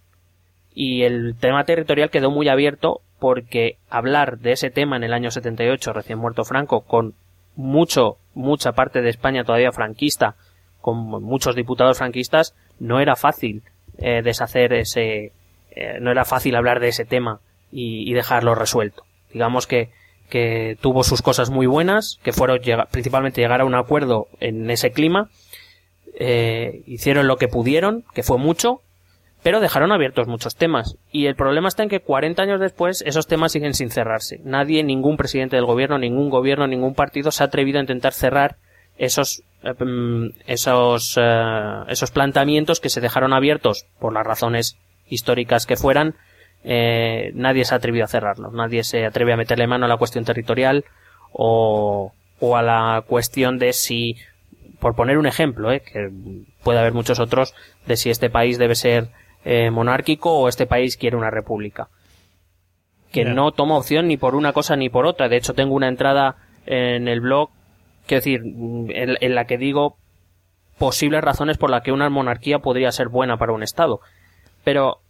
Y el tema territorial quedó muy abierto porque hablar de ese tema en el año 78, recién muerto Franco, con mucho, mucha parte de España todavía franquista, con muchos diputados franquistas, no era fácil eh, deshacer ese, eh, no era fácil hablar de ese tema y, dejarlo resuelto. Digamos que, que tuvo sus cosas muy buenas, que fueron principalmente llegar a un acuerdo en ese clima, eh, hicieron lo que pudieron, que fue mucho, pero dejaron abiertos muchos temas. Y el problema está en que 40 años después esos temas siguen sin cerrarse. Nadie, ningún presidente del gobierno, ningún gobierno, ningún partido se ha atrevido a intentar cerrar esos Em, esos, eh, esos planteamientos que se dejaron abiertos por las razones históricas que fueran eh, nadie se ha atrevido a cerrarlo, nadie se atreve a meterle mano a la cuestión territorial o, o a la cuestión de si, por poner un ejemplo, eh, que puede haber muchos otros, de si este país debe ser eh, monárquico o este país quiere una república. Que no toma opción ni por una cosa ni por otra. De hecho, tengo una entrada en el blog, quiero decir, en, la que digo posibles razones por las que una monarquía podría ser buena para un Estado. Pero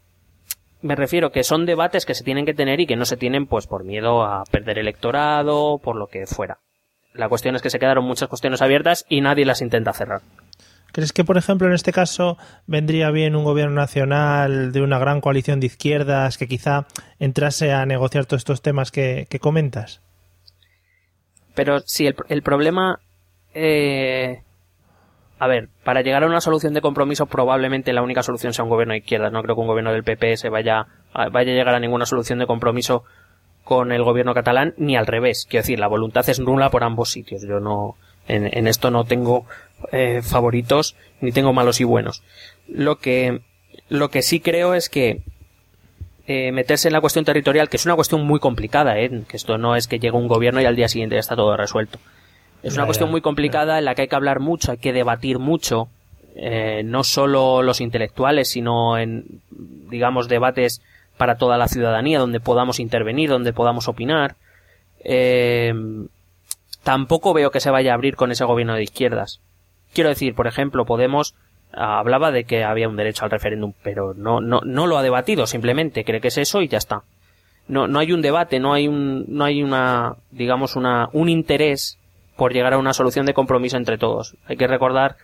me refiero que son debates que se tienen que tener y que no se tienen pues por miedo a perder electorado, por lo que fuera. La cuestión es que se quedaron muchas cuestiones abiertas y nadie las intenta cerrar. ¿Crees que, por ejemplo, en este caso vendría bien un gobierno nacional de una gran coalición de izquierdas que quizá entrase a negociar todos estos temas que, comentas? Pero si el, problema... Eh, a ver, para llegar a una solución de compromiso probablemente la única solución sea un gobierno de izquierdas. No creo que un gobierno del PP se vaya, vaya a llegar a ninguna solución de compromiso con el gobierno catalán, ni al revés. Quiero decir, la voluntad es nula por ambos sitios. Yo no, en, esto no tengo eh, favoritos ni tengo malos y buenos. Lo que, lo que sí creo es que eh, meterse en la cuestión territorial, que es una cuestión muy complicada, ¿eh? que esto no es que llegue un gobierno y al día siguiente ya está todo resuelto. Es una cuestión muy complicada en la que hay que hablar mucho, hay que debatir mucho, eh, no solo los intelectuales, sino en, digamos, debates para toda la ciudadanía, donde podamos intervenir, donde podamos opinar. Eh, tampoco veo que se vaya a abrir con ese gobierno de izquierdas. Quiero decir, por ejemplo, Podemos hablaba de que había un derecho al referéndum, pero no, no, no lo ha debatido, simplemente cree que es eso y ya está. No, no hay un debate, no hay un, no hay una, digamos, una, un interés por llegar a una solución de compromiso entre todos. Hay que recordar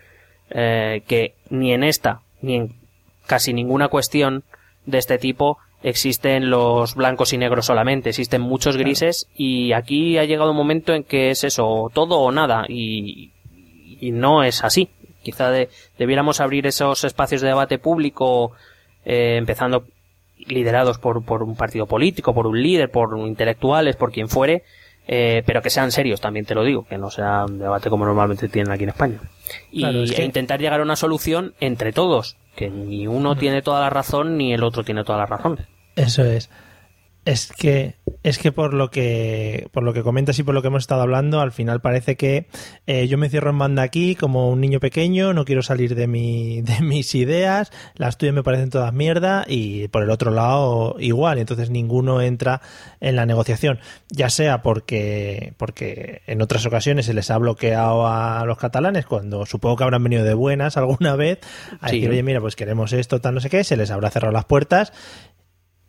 eh, que ni en esta, ni en casi ninguna cuestión de este tipo existen los blancos y negros solamente, existen muchos grises y aquí ha llegado un momento en que es eso, todo o nada y, y no es así. Quizá debiéramos abrir esos espacios de debate público eh, empezando liderados por, por un partido político, por un líder, por intelectuales, por quien fuere, eh, pero que sean serios, también te lo digo, que no sea un debate como normalmente tienen aquí en España. Y e intentar llegar a una solución entre todos, que ni uno tiene toda la razón ni el otro tiene toda la razón. Eso es. Es que es que por lo que por lo que comentas y por lo que hemos estado hablando, al final parece que eh, yo me cierro en banda aquí como un niño pequeño, no quiero salir de mi de mis ideas, las tuyas me parecen todas mierda y por el otro lado igual, entonces ninguno entra en la negociación, ya sea porque porque en otras ocasiones se les ha bloqueado a los catalanes cuando supongo que habrán venido de buenas alguna vez a decir, oye, mira, pues queremos esto, tal no sé qué, se les habrá cerrado las puertas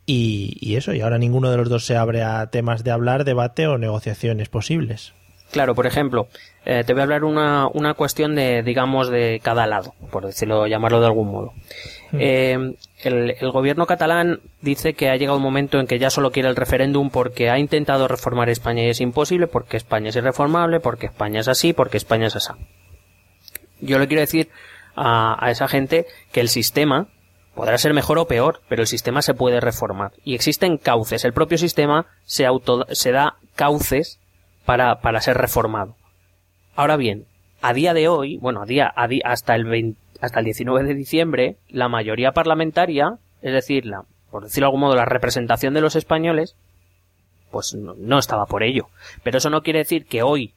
y, eso, y ahora ninguno de los dos se abre a temas de hablar, debate o negociaciones posibles. Claro, por ejemplo, eh, te voy a hablar una, una cuestión de, digamos, de cada lado, por decirlo, llamarlo de algún modo. Hmm. Eh, el, el, gobierno catalán dice que ha llegado un momento en que ya solo quiere el referéndum porque ha intentado reformar España y es imposible, porque España es irreformable, porque España es así, porque España es así. Yo le quiero decir a, a esa gente que el sistema Podrá ser mejor o peor, pero el sistema se puede reformar. Y existen cauces. El propio sistema se, auto, se da cauces para, para ser reformado. Ahora bien, a día de hoy, bueno, a día, hasta el hasta el 19 de diciembre, la mayoría parlamentaria, es decir, la, por decirlo de algún modo, la representación de los españoles, pues no estaba por ello. Pero eso no quiere decir que hoy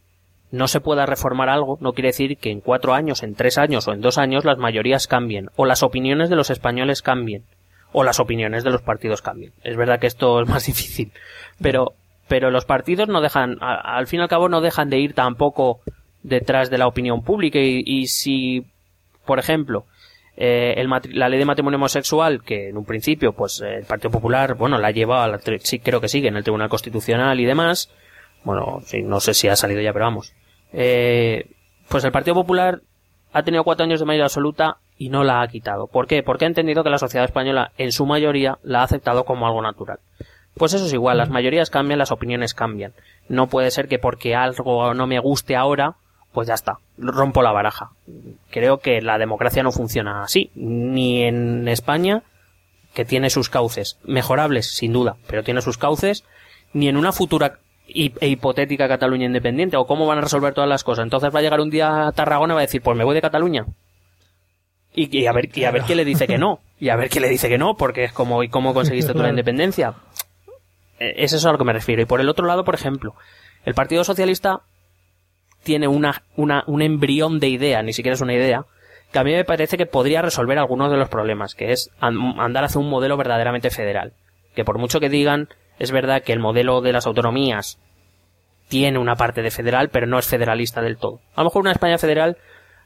no se pueda reformar algo no quiere decir que en cuatro años, en tres años o en dos años las mayorías cambien, o las opiniones de los españoles cambien, o las opiniones de los partidos cambien. Es verdad que esto es más difícil, pero, pero los partidos no dejan, al fin y al cabo no dejan de ir tampoco detrás de la opinión pública y, si, por ejemplo, eh, la ley de matrimonio homosexual, que en un principio, pues el Partido Popular, bueno, la lleva, sí, creo que sigue en el Tribunal Constitucional y demás, bueno, no sé si ha salido ya, pero vamos, eh, pues el Partido Popular ha tenido cuatro años de mayoría absoluta y no la ha quitado. ¿Por qué? Porque ha entendido que la sociedad española, en su mayoría, la ha aceptado como algo natural. Pues eso es igual, las mayorías cambian, las opiniones cambian. No puede ser que porque algo no me guste ahora, pues ya está, rompo la baraja. Creo que la democracia no funciona así, ni en España, que tiene sus cauces, mejorables, sin duda, pero tiene sus cauces, ni en una futura e hipotética Cataluña independiente o cómo van a resolver todas las cosas. Entonces va a llegar un día a Tarragona y va a decir, pues me voy de Cataluña. Y, a ver, y a ver quién le dice que no. y a ver qué le dice que no, porque es como, ¿y cómo conseguiste tu independencia? Eh, es eso a lo que me refiero. Y por el otro lado, por ejemplo, el Partido Socialista tiene una, una, un embrión de idea, ni siquiera es una idea, que a mí me parece que podría resolver algunos de los problemas, que es andar hacia un modelo verdaderamente federal. Que por mucho que digan, es verdad que el modelo de las autonomías tiene una parte de federal, pero no es federalista del todo. A lo mejor una España federal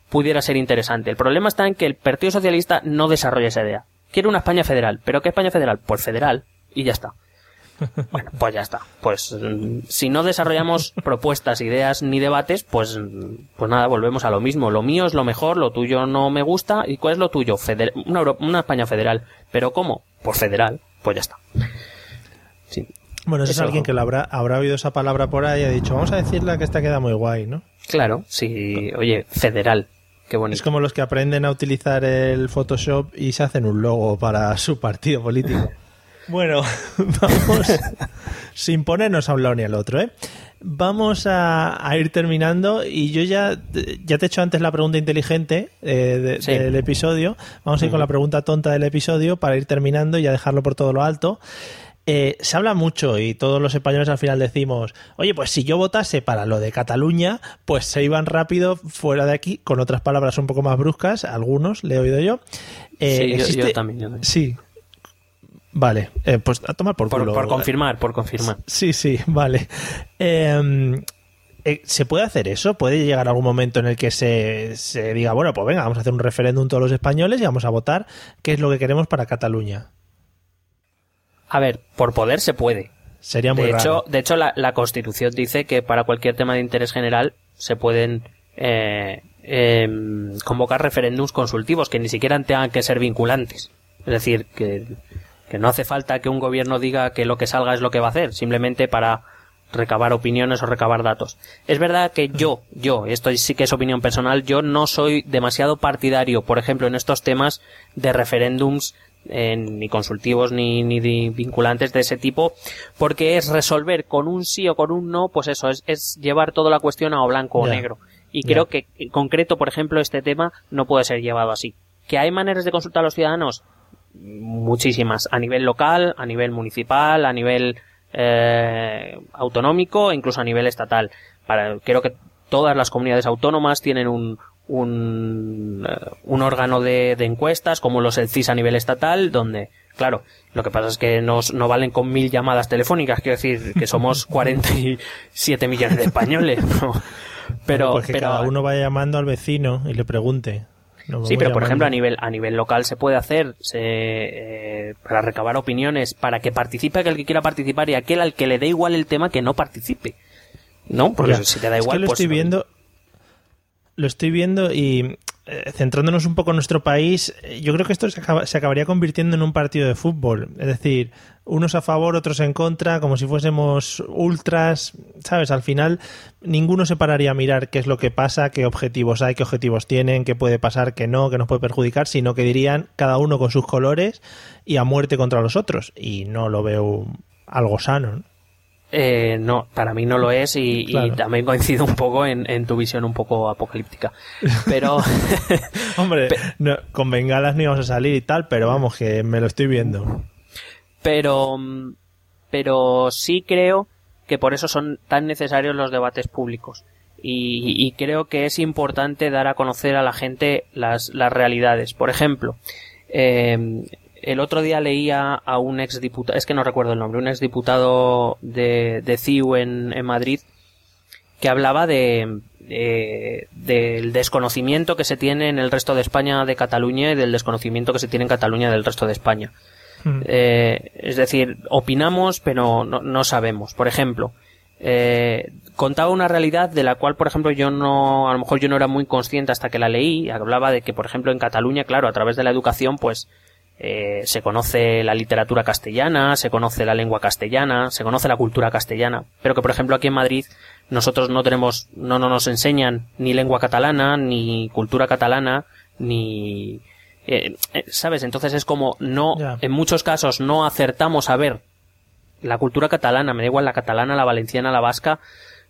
pudiera ser interesante. El problema está en que el Partido Socialista no desarrolla esa idea. Quiere una España federal. ¿Pero qué España federal? Pues federal. Y ya está. Bueno, pues ya está. Pues mm, si no desarrollamos propuestas, ideas ni debates, pues, mm, pues nada, volvemos a lo mismo. Lo mío es lo mejor, lo tuyo no me gusta. ¿Y cuál es lo tuyo? una, una España federal. ¿Pero cómo? Pues federal. Pues ya está. Sí. Bueno, eso es alguien que lo habrá, habrá oído esa palabra por ahí y ha dicho, vamos a decirle que esta queda muy guay, ¿no? Claro, sí. Oye, federal. Qué bonito. Es como los que aprenden a utilizar el Photoshop y se hacen un logo para su partido político. Bueno, vamos, sin ponernos a un lado ni al otro, ¿eh? Vamos a, ir terminando y yo ya, ya te he hecho antes la pregunta inteligente eh, del episodio. Vamos a ir con la pregunta tonta del episodio para ir terminando y ya dejarlo por todo lo alto. Eh, se habla mucho y todos los españoles al final decimos, oye, pues si yo votase para lo de Cataluña, pues se iban rápido fuera de aquí, con otras palabras un poco más bruscas, algunos, le he oído yo. Eh, sí, yo, también, Sí, Vale, eh, pues a tomar por culo. Por, confirmar, por confirmar. Sí, sí, vale. Em, eh, ¿Se puede hacer eso? ¿Puede llegar algún momento en el que se, se, diga, bueno, pues venga, vamos a hacer un referéndum todos los españoles y vamos a votar qué es lo que queremos para Cataluña? A ver, por poder se puede. Sería muy de Hecho, de hecho, la, la, Constitución dice que para cualquier tema de interés general se pueden eh, em, convocar referéndums consultivos que ni siquiera tengan que ser vinculantes. Es decir, que que no hace falta que un gobierno diga que lo que salga es lo que va a hacer, simplemente para recabar opiniones o recabar datos. Es verdad que yo, yo, esto sí que es opinión personal, yo no soy demasiado partidario, por ejemplo, en estos temas de referéndums eh, ni consultivos ni, ni vinculantes de ese tipo, porque es resolver con un sí o con un no, pues eso, es, es llevar toda la cuestión a o blanco o negro. Y creo que en concreto, por ejemplo, este tema no puede ser llevado así. ¿Que hay maneras de consultar a los ciudadanos? muchísimas, a nivel local, a nivel municipal, a nivel eh, autonómico e incluso a nivel estatal. Para, creo que todas las comunidades autónomas tienen un, un, eh, un órgano de, de, encuestas, como los el CIS a nivel estatal, donde, claro, lo que pasa es que nos, no valen con mil llamadas telefónicas, quiero decir que somos 47 millones de españoles, Pero, pues pero cada uno vaya llamando al vecino y le pregunte sí, pero por ejemplo a nivel a nivel local se puede hacer se, eh, para recabar opiniones, para que participe aquel que quiera participar y aquel al que le dé igual el tema que no participe. ¿No? Porque si te da igual, lo pues estoy viendo. Lo estoy viendo y eh, centrándonos un poco en nuestro país, eh, yo creo que esto se, acabaría convirtiendo en un partido de fútbol. Es decir, unos a favor, otros en contra, como si fuésemos ultras, ¿sabes? Al final, ninguno se pararía a mirar qué es lo que pasa, qué objetivos hay, qué objetivos tienen, qué puede pasar, qué no, qué nos puede perjudicar, sino que dirían cada uno con sus colores y a muerte contra los otros. Y no lo veo algo sano. ¿no? Eh, no, para mí no lo es y, también coincido un poco en, tu visión un poco apocalíptica. Pero. Hombre, con bengalas ni vamos a salir y tal, pero vamos, que me lo estoy viendo. Pero. Pero sí creo que por eso son tan necesarios los debates públicos. Y, creo que es importante dar a conocer a la gente las, las realidades. Por ejemplo, eh, el otro día leía a un exdiputado, es que no recuerdo el nombre, un exdiputado de, de CIU en, en Madrid que hablaba de, del desconocimiento que se tiene en el resto de España de Cataluña y del desconocimiento que se tiene en Cataluña del resto de España. Hmm. Eh, es decir, opinamos pero no, no sabemos. Por ejemplo, eh, contaba una realidad de la cual, por ejemplo, yo no, a lo mejor yo no era muy consciente hasta que la leí. Hablaba de que, por ejemplo, en Cataluña, claro, a través de la educación, pues eh, se conoce la literatura castellana, se conoce la lengua castellana, se conoce la cultura castellana, pero que por ejemplo aquí en Madrid nosotros no tenemos, no, no nos enseñan ni lengua catalana, ni cultura catalana, ni, eh, eh, ¿sabes? Entonces es como no, en muchos casos no acertamos a ver la cultura catalana, me da igual la catalana, la valenciana, la vasca,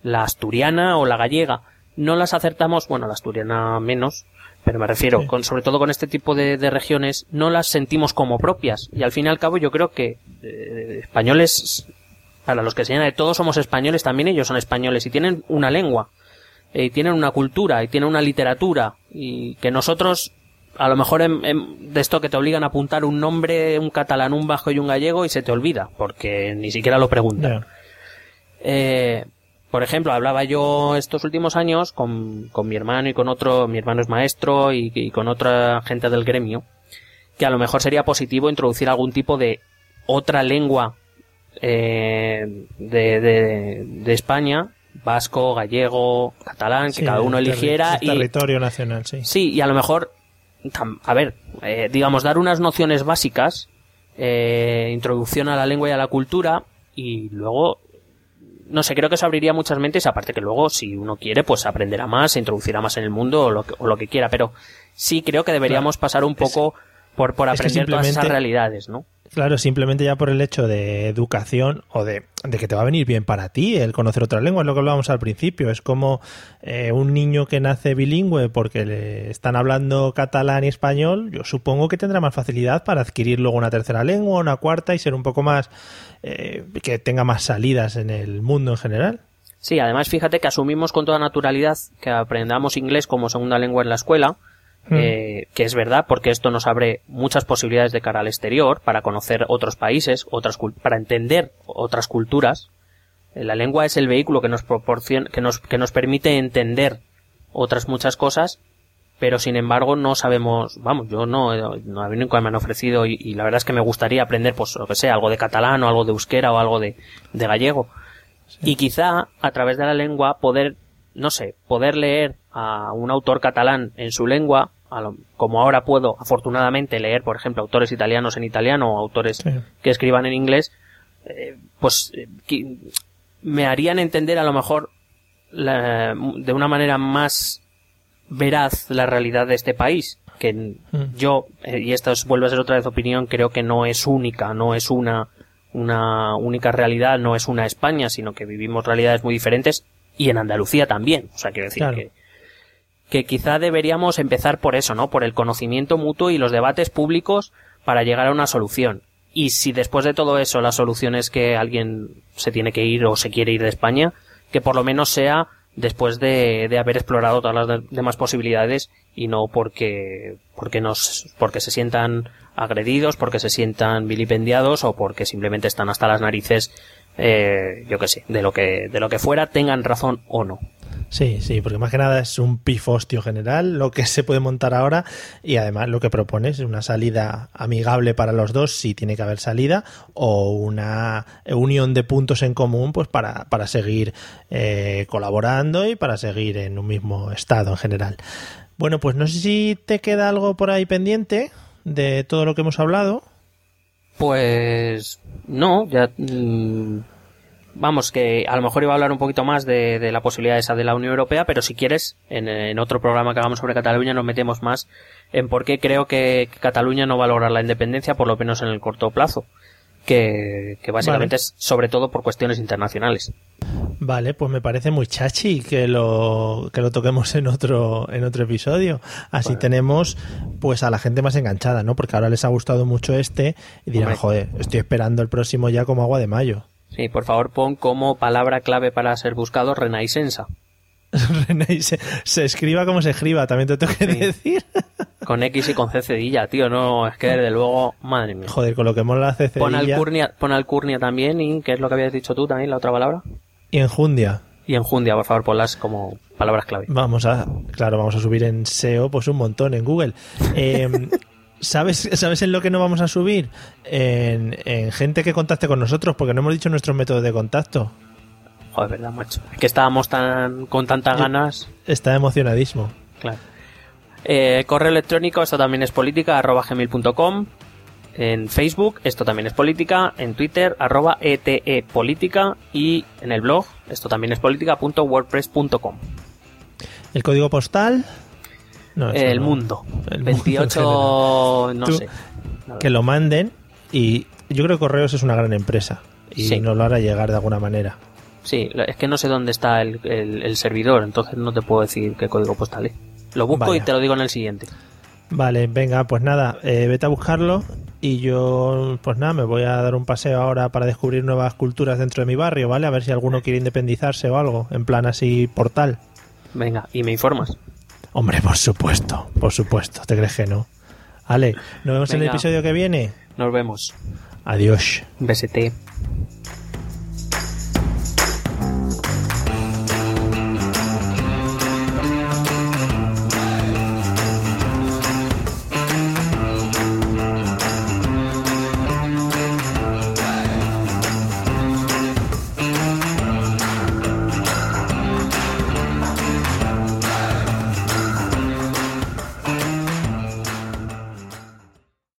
la asturiana o la gallega, no las acertamos, bueno, la asturiana menos, Pero me refiero, con, sobre todo con este tipo de, regiones, no las sentimos como propias. Y al fin y al cabo yo creo que eh, españoles, para los que se de todos somos españoles, también ellos son españoles y tienen una lengua, y tienen una cultura, y tienen una literatura, y que nosotros a lo mejor de esto que te obligan a apuntar un nombre, un catalán, un bajo y un gallego y se te olvida, porque ni siquiera lo preguntan. Eh, por ejemplo, hablaba yo estos últimos años con, con mi hermano y con otro, mi hermano es maestro y, con otra gente del gremio, que a lo mejor sería positivo introducir algún tipo de otra lengua eh, de, de, de España vasco, gallego, catalán, que cada uno eligiera. y, territorio nacional, sí. Sí, y a lo mejor a ver, eh, digamos, dar unas nociones básicas, eh, introducción a la lengua y a la cultura, y luego, no sé, creo que eso abriría muchas mentes, aparte que luego, si uno quiere, pues aprenderá más, se introducirá más en el mundo o lo que, o lo que quiera, pero sí creo que deberíamos pasar un poco por, por aprender todas esas realidades, ¿no? Claro, simplemente ya por el hecho de educación o de, que te va a venir bien para ti el conocer otra lengua, es lo que hablábamos al principio. Es como eh, un niño que nace bilingüe porque le están hablando catalán y español, yo supongo que tendrá más facilidad para adquirir luego una tercera lengua, una cuarta y ser un poco más, eh, que tenga más salidas en el mundo en general. Sí, además fíjate que asumimos con toda naturalidad que aprendamos inglés como segunda lengua en la escuela, Mm. Eh, que es verdad porque esto nos abre muchas posibilidades de cara al exterior para conocer otros países, otras para entender otras culturas. Eh, la lengua es el vehículo que nos proporciona, que nos, que nos permite entender otras muchas cosas, pero sin embargo no sabemos, vamos, yo no, no a mí nunca me han ofrecido y, la verdad es que me gustaría aprender, pues lo que sea, algo de catalán o algo de euskera o algo de, de gallego. Y quizá a través de la lengua poder, no sé, poder leer a un autor catalán en su lengua como ahora puedo afortunadamente leer, por ejemplo, autores italianos en italiano o autores que escriban en inglés, eh, pues eh, me harían entender a lo mejor de una manera más veraz la realidad de este país que mm. yo eh, y esto vuelve a ser otra vez opinión creo que no es única no es una una única realidad no es una España sino que vivimos realidades muy diferentes y en Andalucía también. O sea quiero decir que que quizá deberíamos empezar por eso, ¿no? Por el conocimiento mutuo y los debates públicos para llegar a una solución. Y si después de todo eso la solución es que alguien se tiene que ir o se quiere ir de España, que por lo menos sea después de, de haber explorado todas las demás posibilidades y no porque, porque nos, porque se sientan agredidos, porque se sientan vilipendiados o porque simplemente están hasta las narices, eh, yo que sé, de lo que, de lo que fuera, tengan razón o no. Sí, sí, porque más que nada es un pifostio general lo que se puede montar ahora y además lo que propones es una salida amigable para los dos si tiene que haber salida o una unión de puntos en común pues para, para seguir eh, colaborando y para seguir en un mismo estado en general. Bueno, pues no sé si te queda algo por ahí pendiente de todo lo que hemos hablado. Pues no, ya... Mm, vamos, que a lo mejor iba a hablar un poquito más de, la posibilidad esa de la Unión Europea, pero si quieres, en, otro programa que hagamos sobre Cataluña nos metemos más en por qué creo que, Cataluña no va a lograr la independencia, por lo menos en el corto plazo. Que, básicamente es sobre todo por cuestiones internacionales. Vale, pues me parece muy chachi que lo, que lo toquemos en otro, en otro episodio. Así tenemos pues a la gente más enganchada, ¿no? Porque ahora les ha gustado mucho este y dirán, joder, estoy esperando el próximo ya como agua de mayo. Sí, por favor pon como palabra clave para ser buscado Renaisensa. se escriba como se escriba, también te tengo que decir. Con X y con C cedilla, tío, no, es que desde luego, madre mía. Joder, coloquemos la C cedilla. Pon alcurnia, pon alcurnia también, y que es lo que habías dicho tú también, la otra palabra. Y enjundia. Y enjundia, por favor, ponlas como palabras clave. Vamos a, claro, vamos a subir en SEO pues un montón en Google. Eh, ¿Sabes, ¿Sabes en lo que no vamos a subir? En, gente que contacte con nosotros, porque no hemos dicho nuestros métodos de contacto. Joder, verdad, macho. Es que estábamos tan con tantas ganas. Está emocionadísimo. Claro. Eh, correo electrónico, esto también es política, arroba gmail.com. En Facebook, esto también es política. En Twitter, arroba ETE política. Y en el blog, esto también es política.wordpress.com. El código postal el mundo. El 28, no sé. Que lo manden y yo creo que Correos es una gran empresa y nos lo hará llegar de alguna manera. Sí, es que no sé dónde está el, servidor, entonces no te puedo decir qué código postal es. Lo busco y te lo digo en el siguiente. Vale, venga, pues nada, eh, vete a buscarlo y yo, pues nada, me voy a dar un paseo ahora para descubrir nuevas culturas dentro de mi barrio, ¿vale? A ver si alguno quiere independizarse o algo, en plan así portal. Venga, y me informas. Hombre, por supuesto, por supuesto, ¿te crees que no? Ale, ¿nos vemos en el episodio que viene? Nos vemos. Adiós. Besete.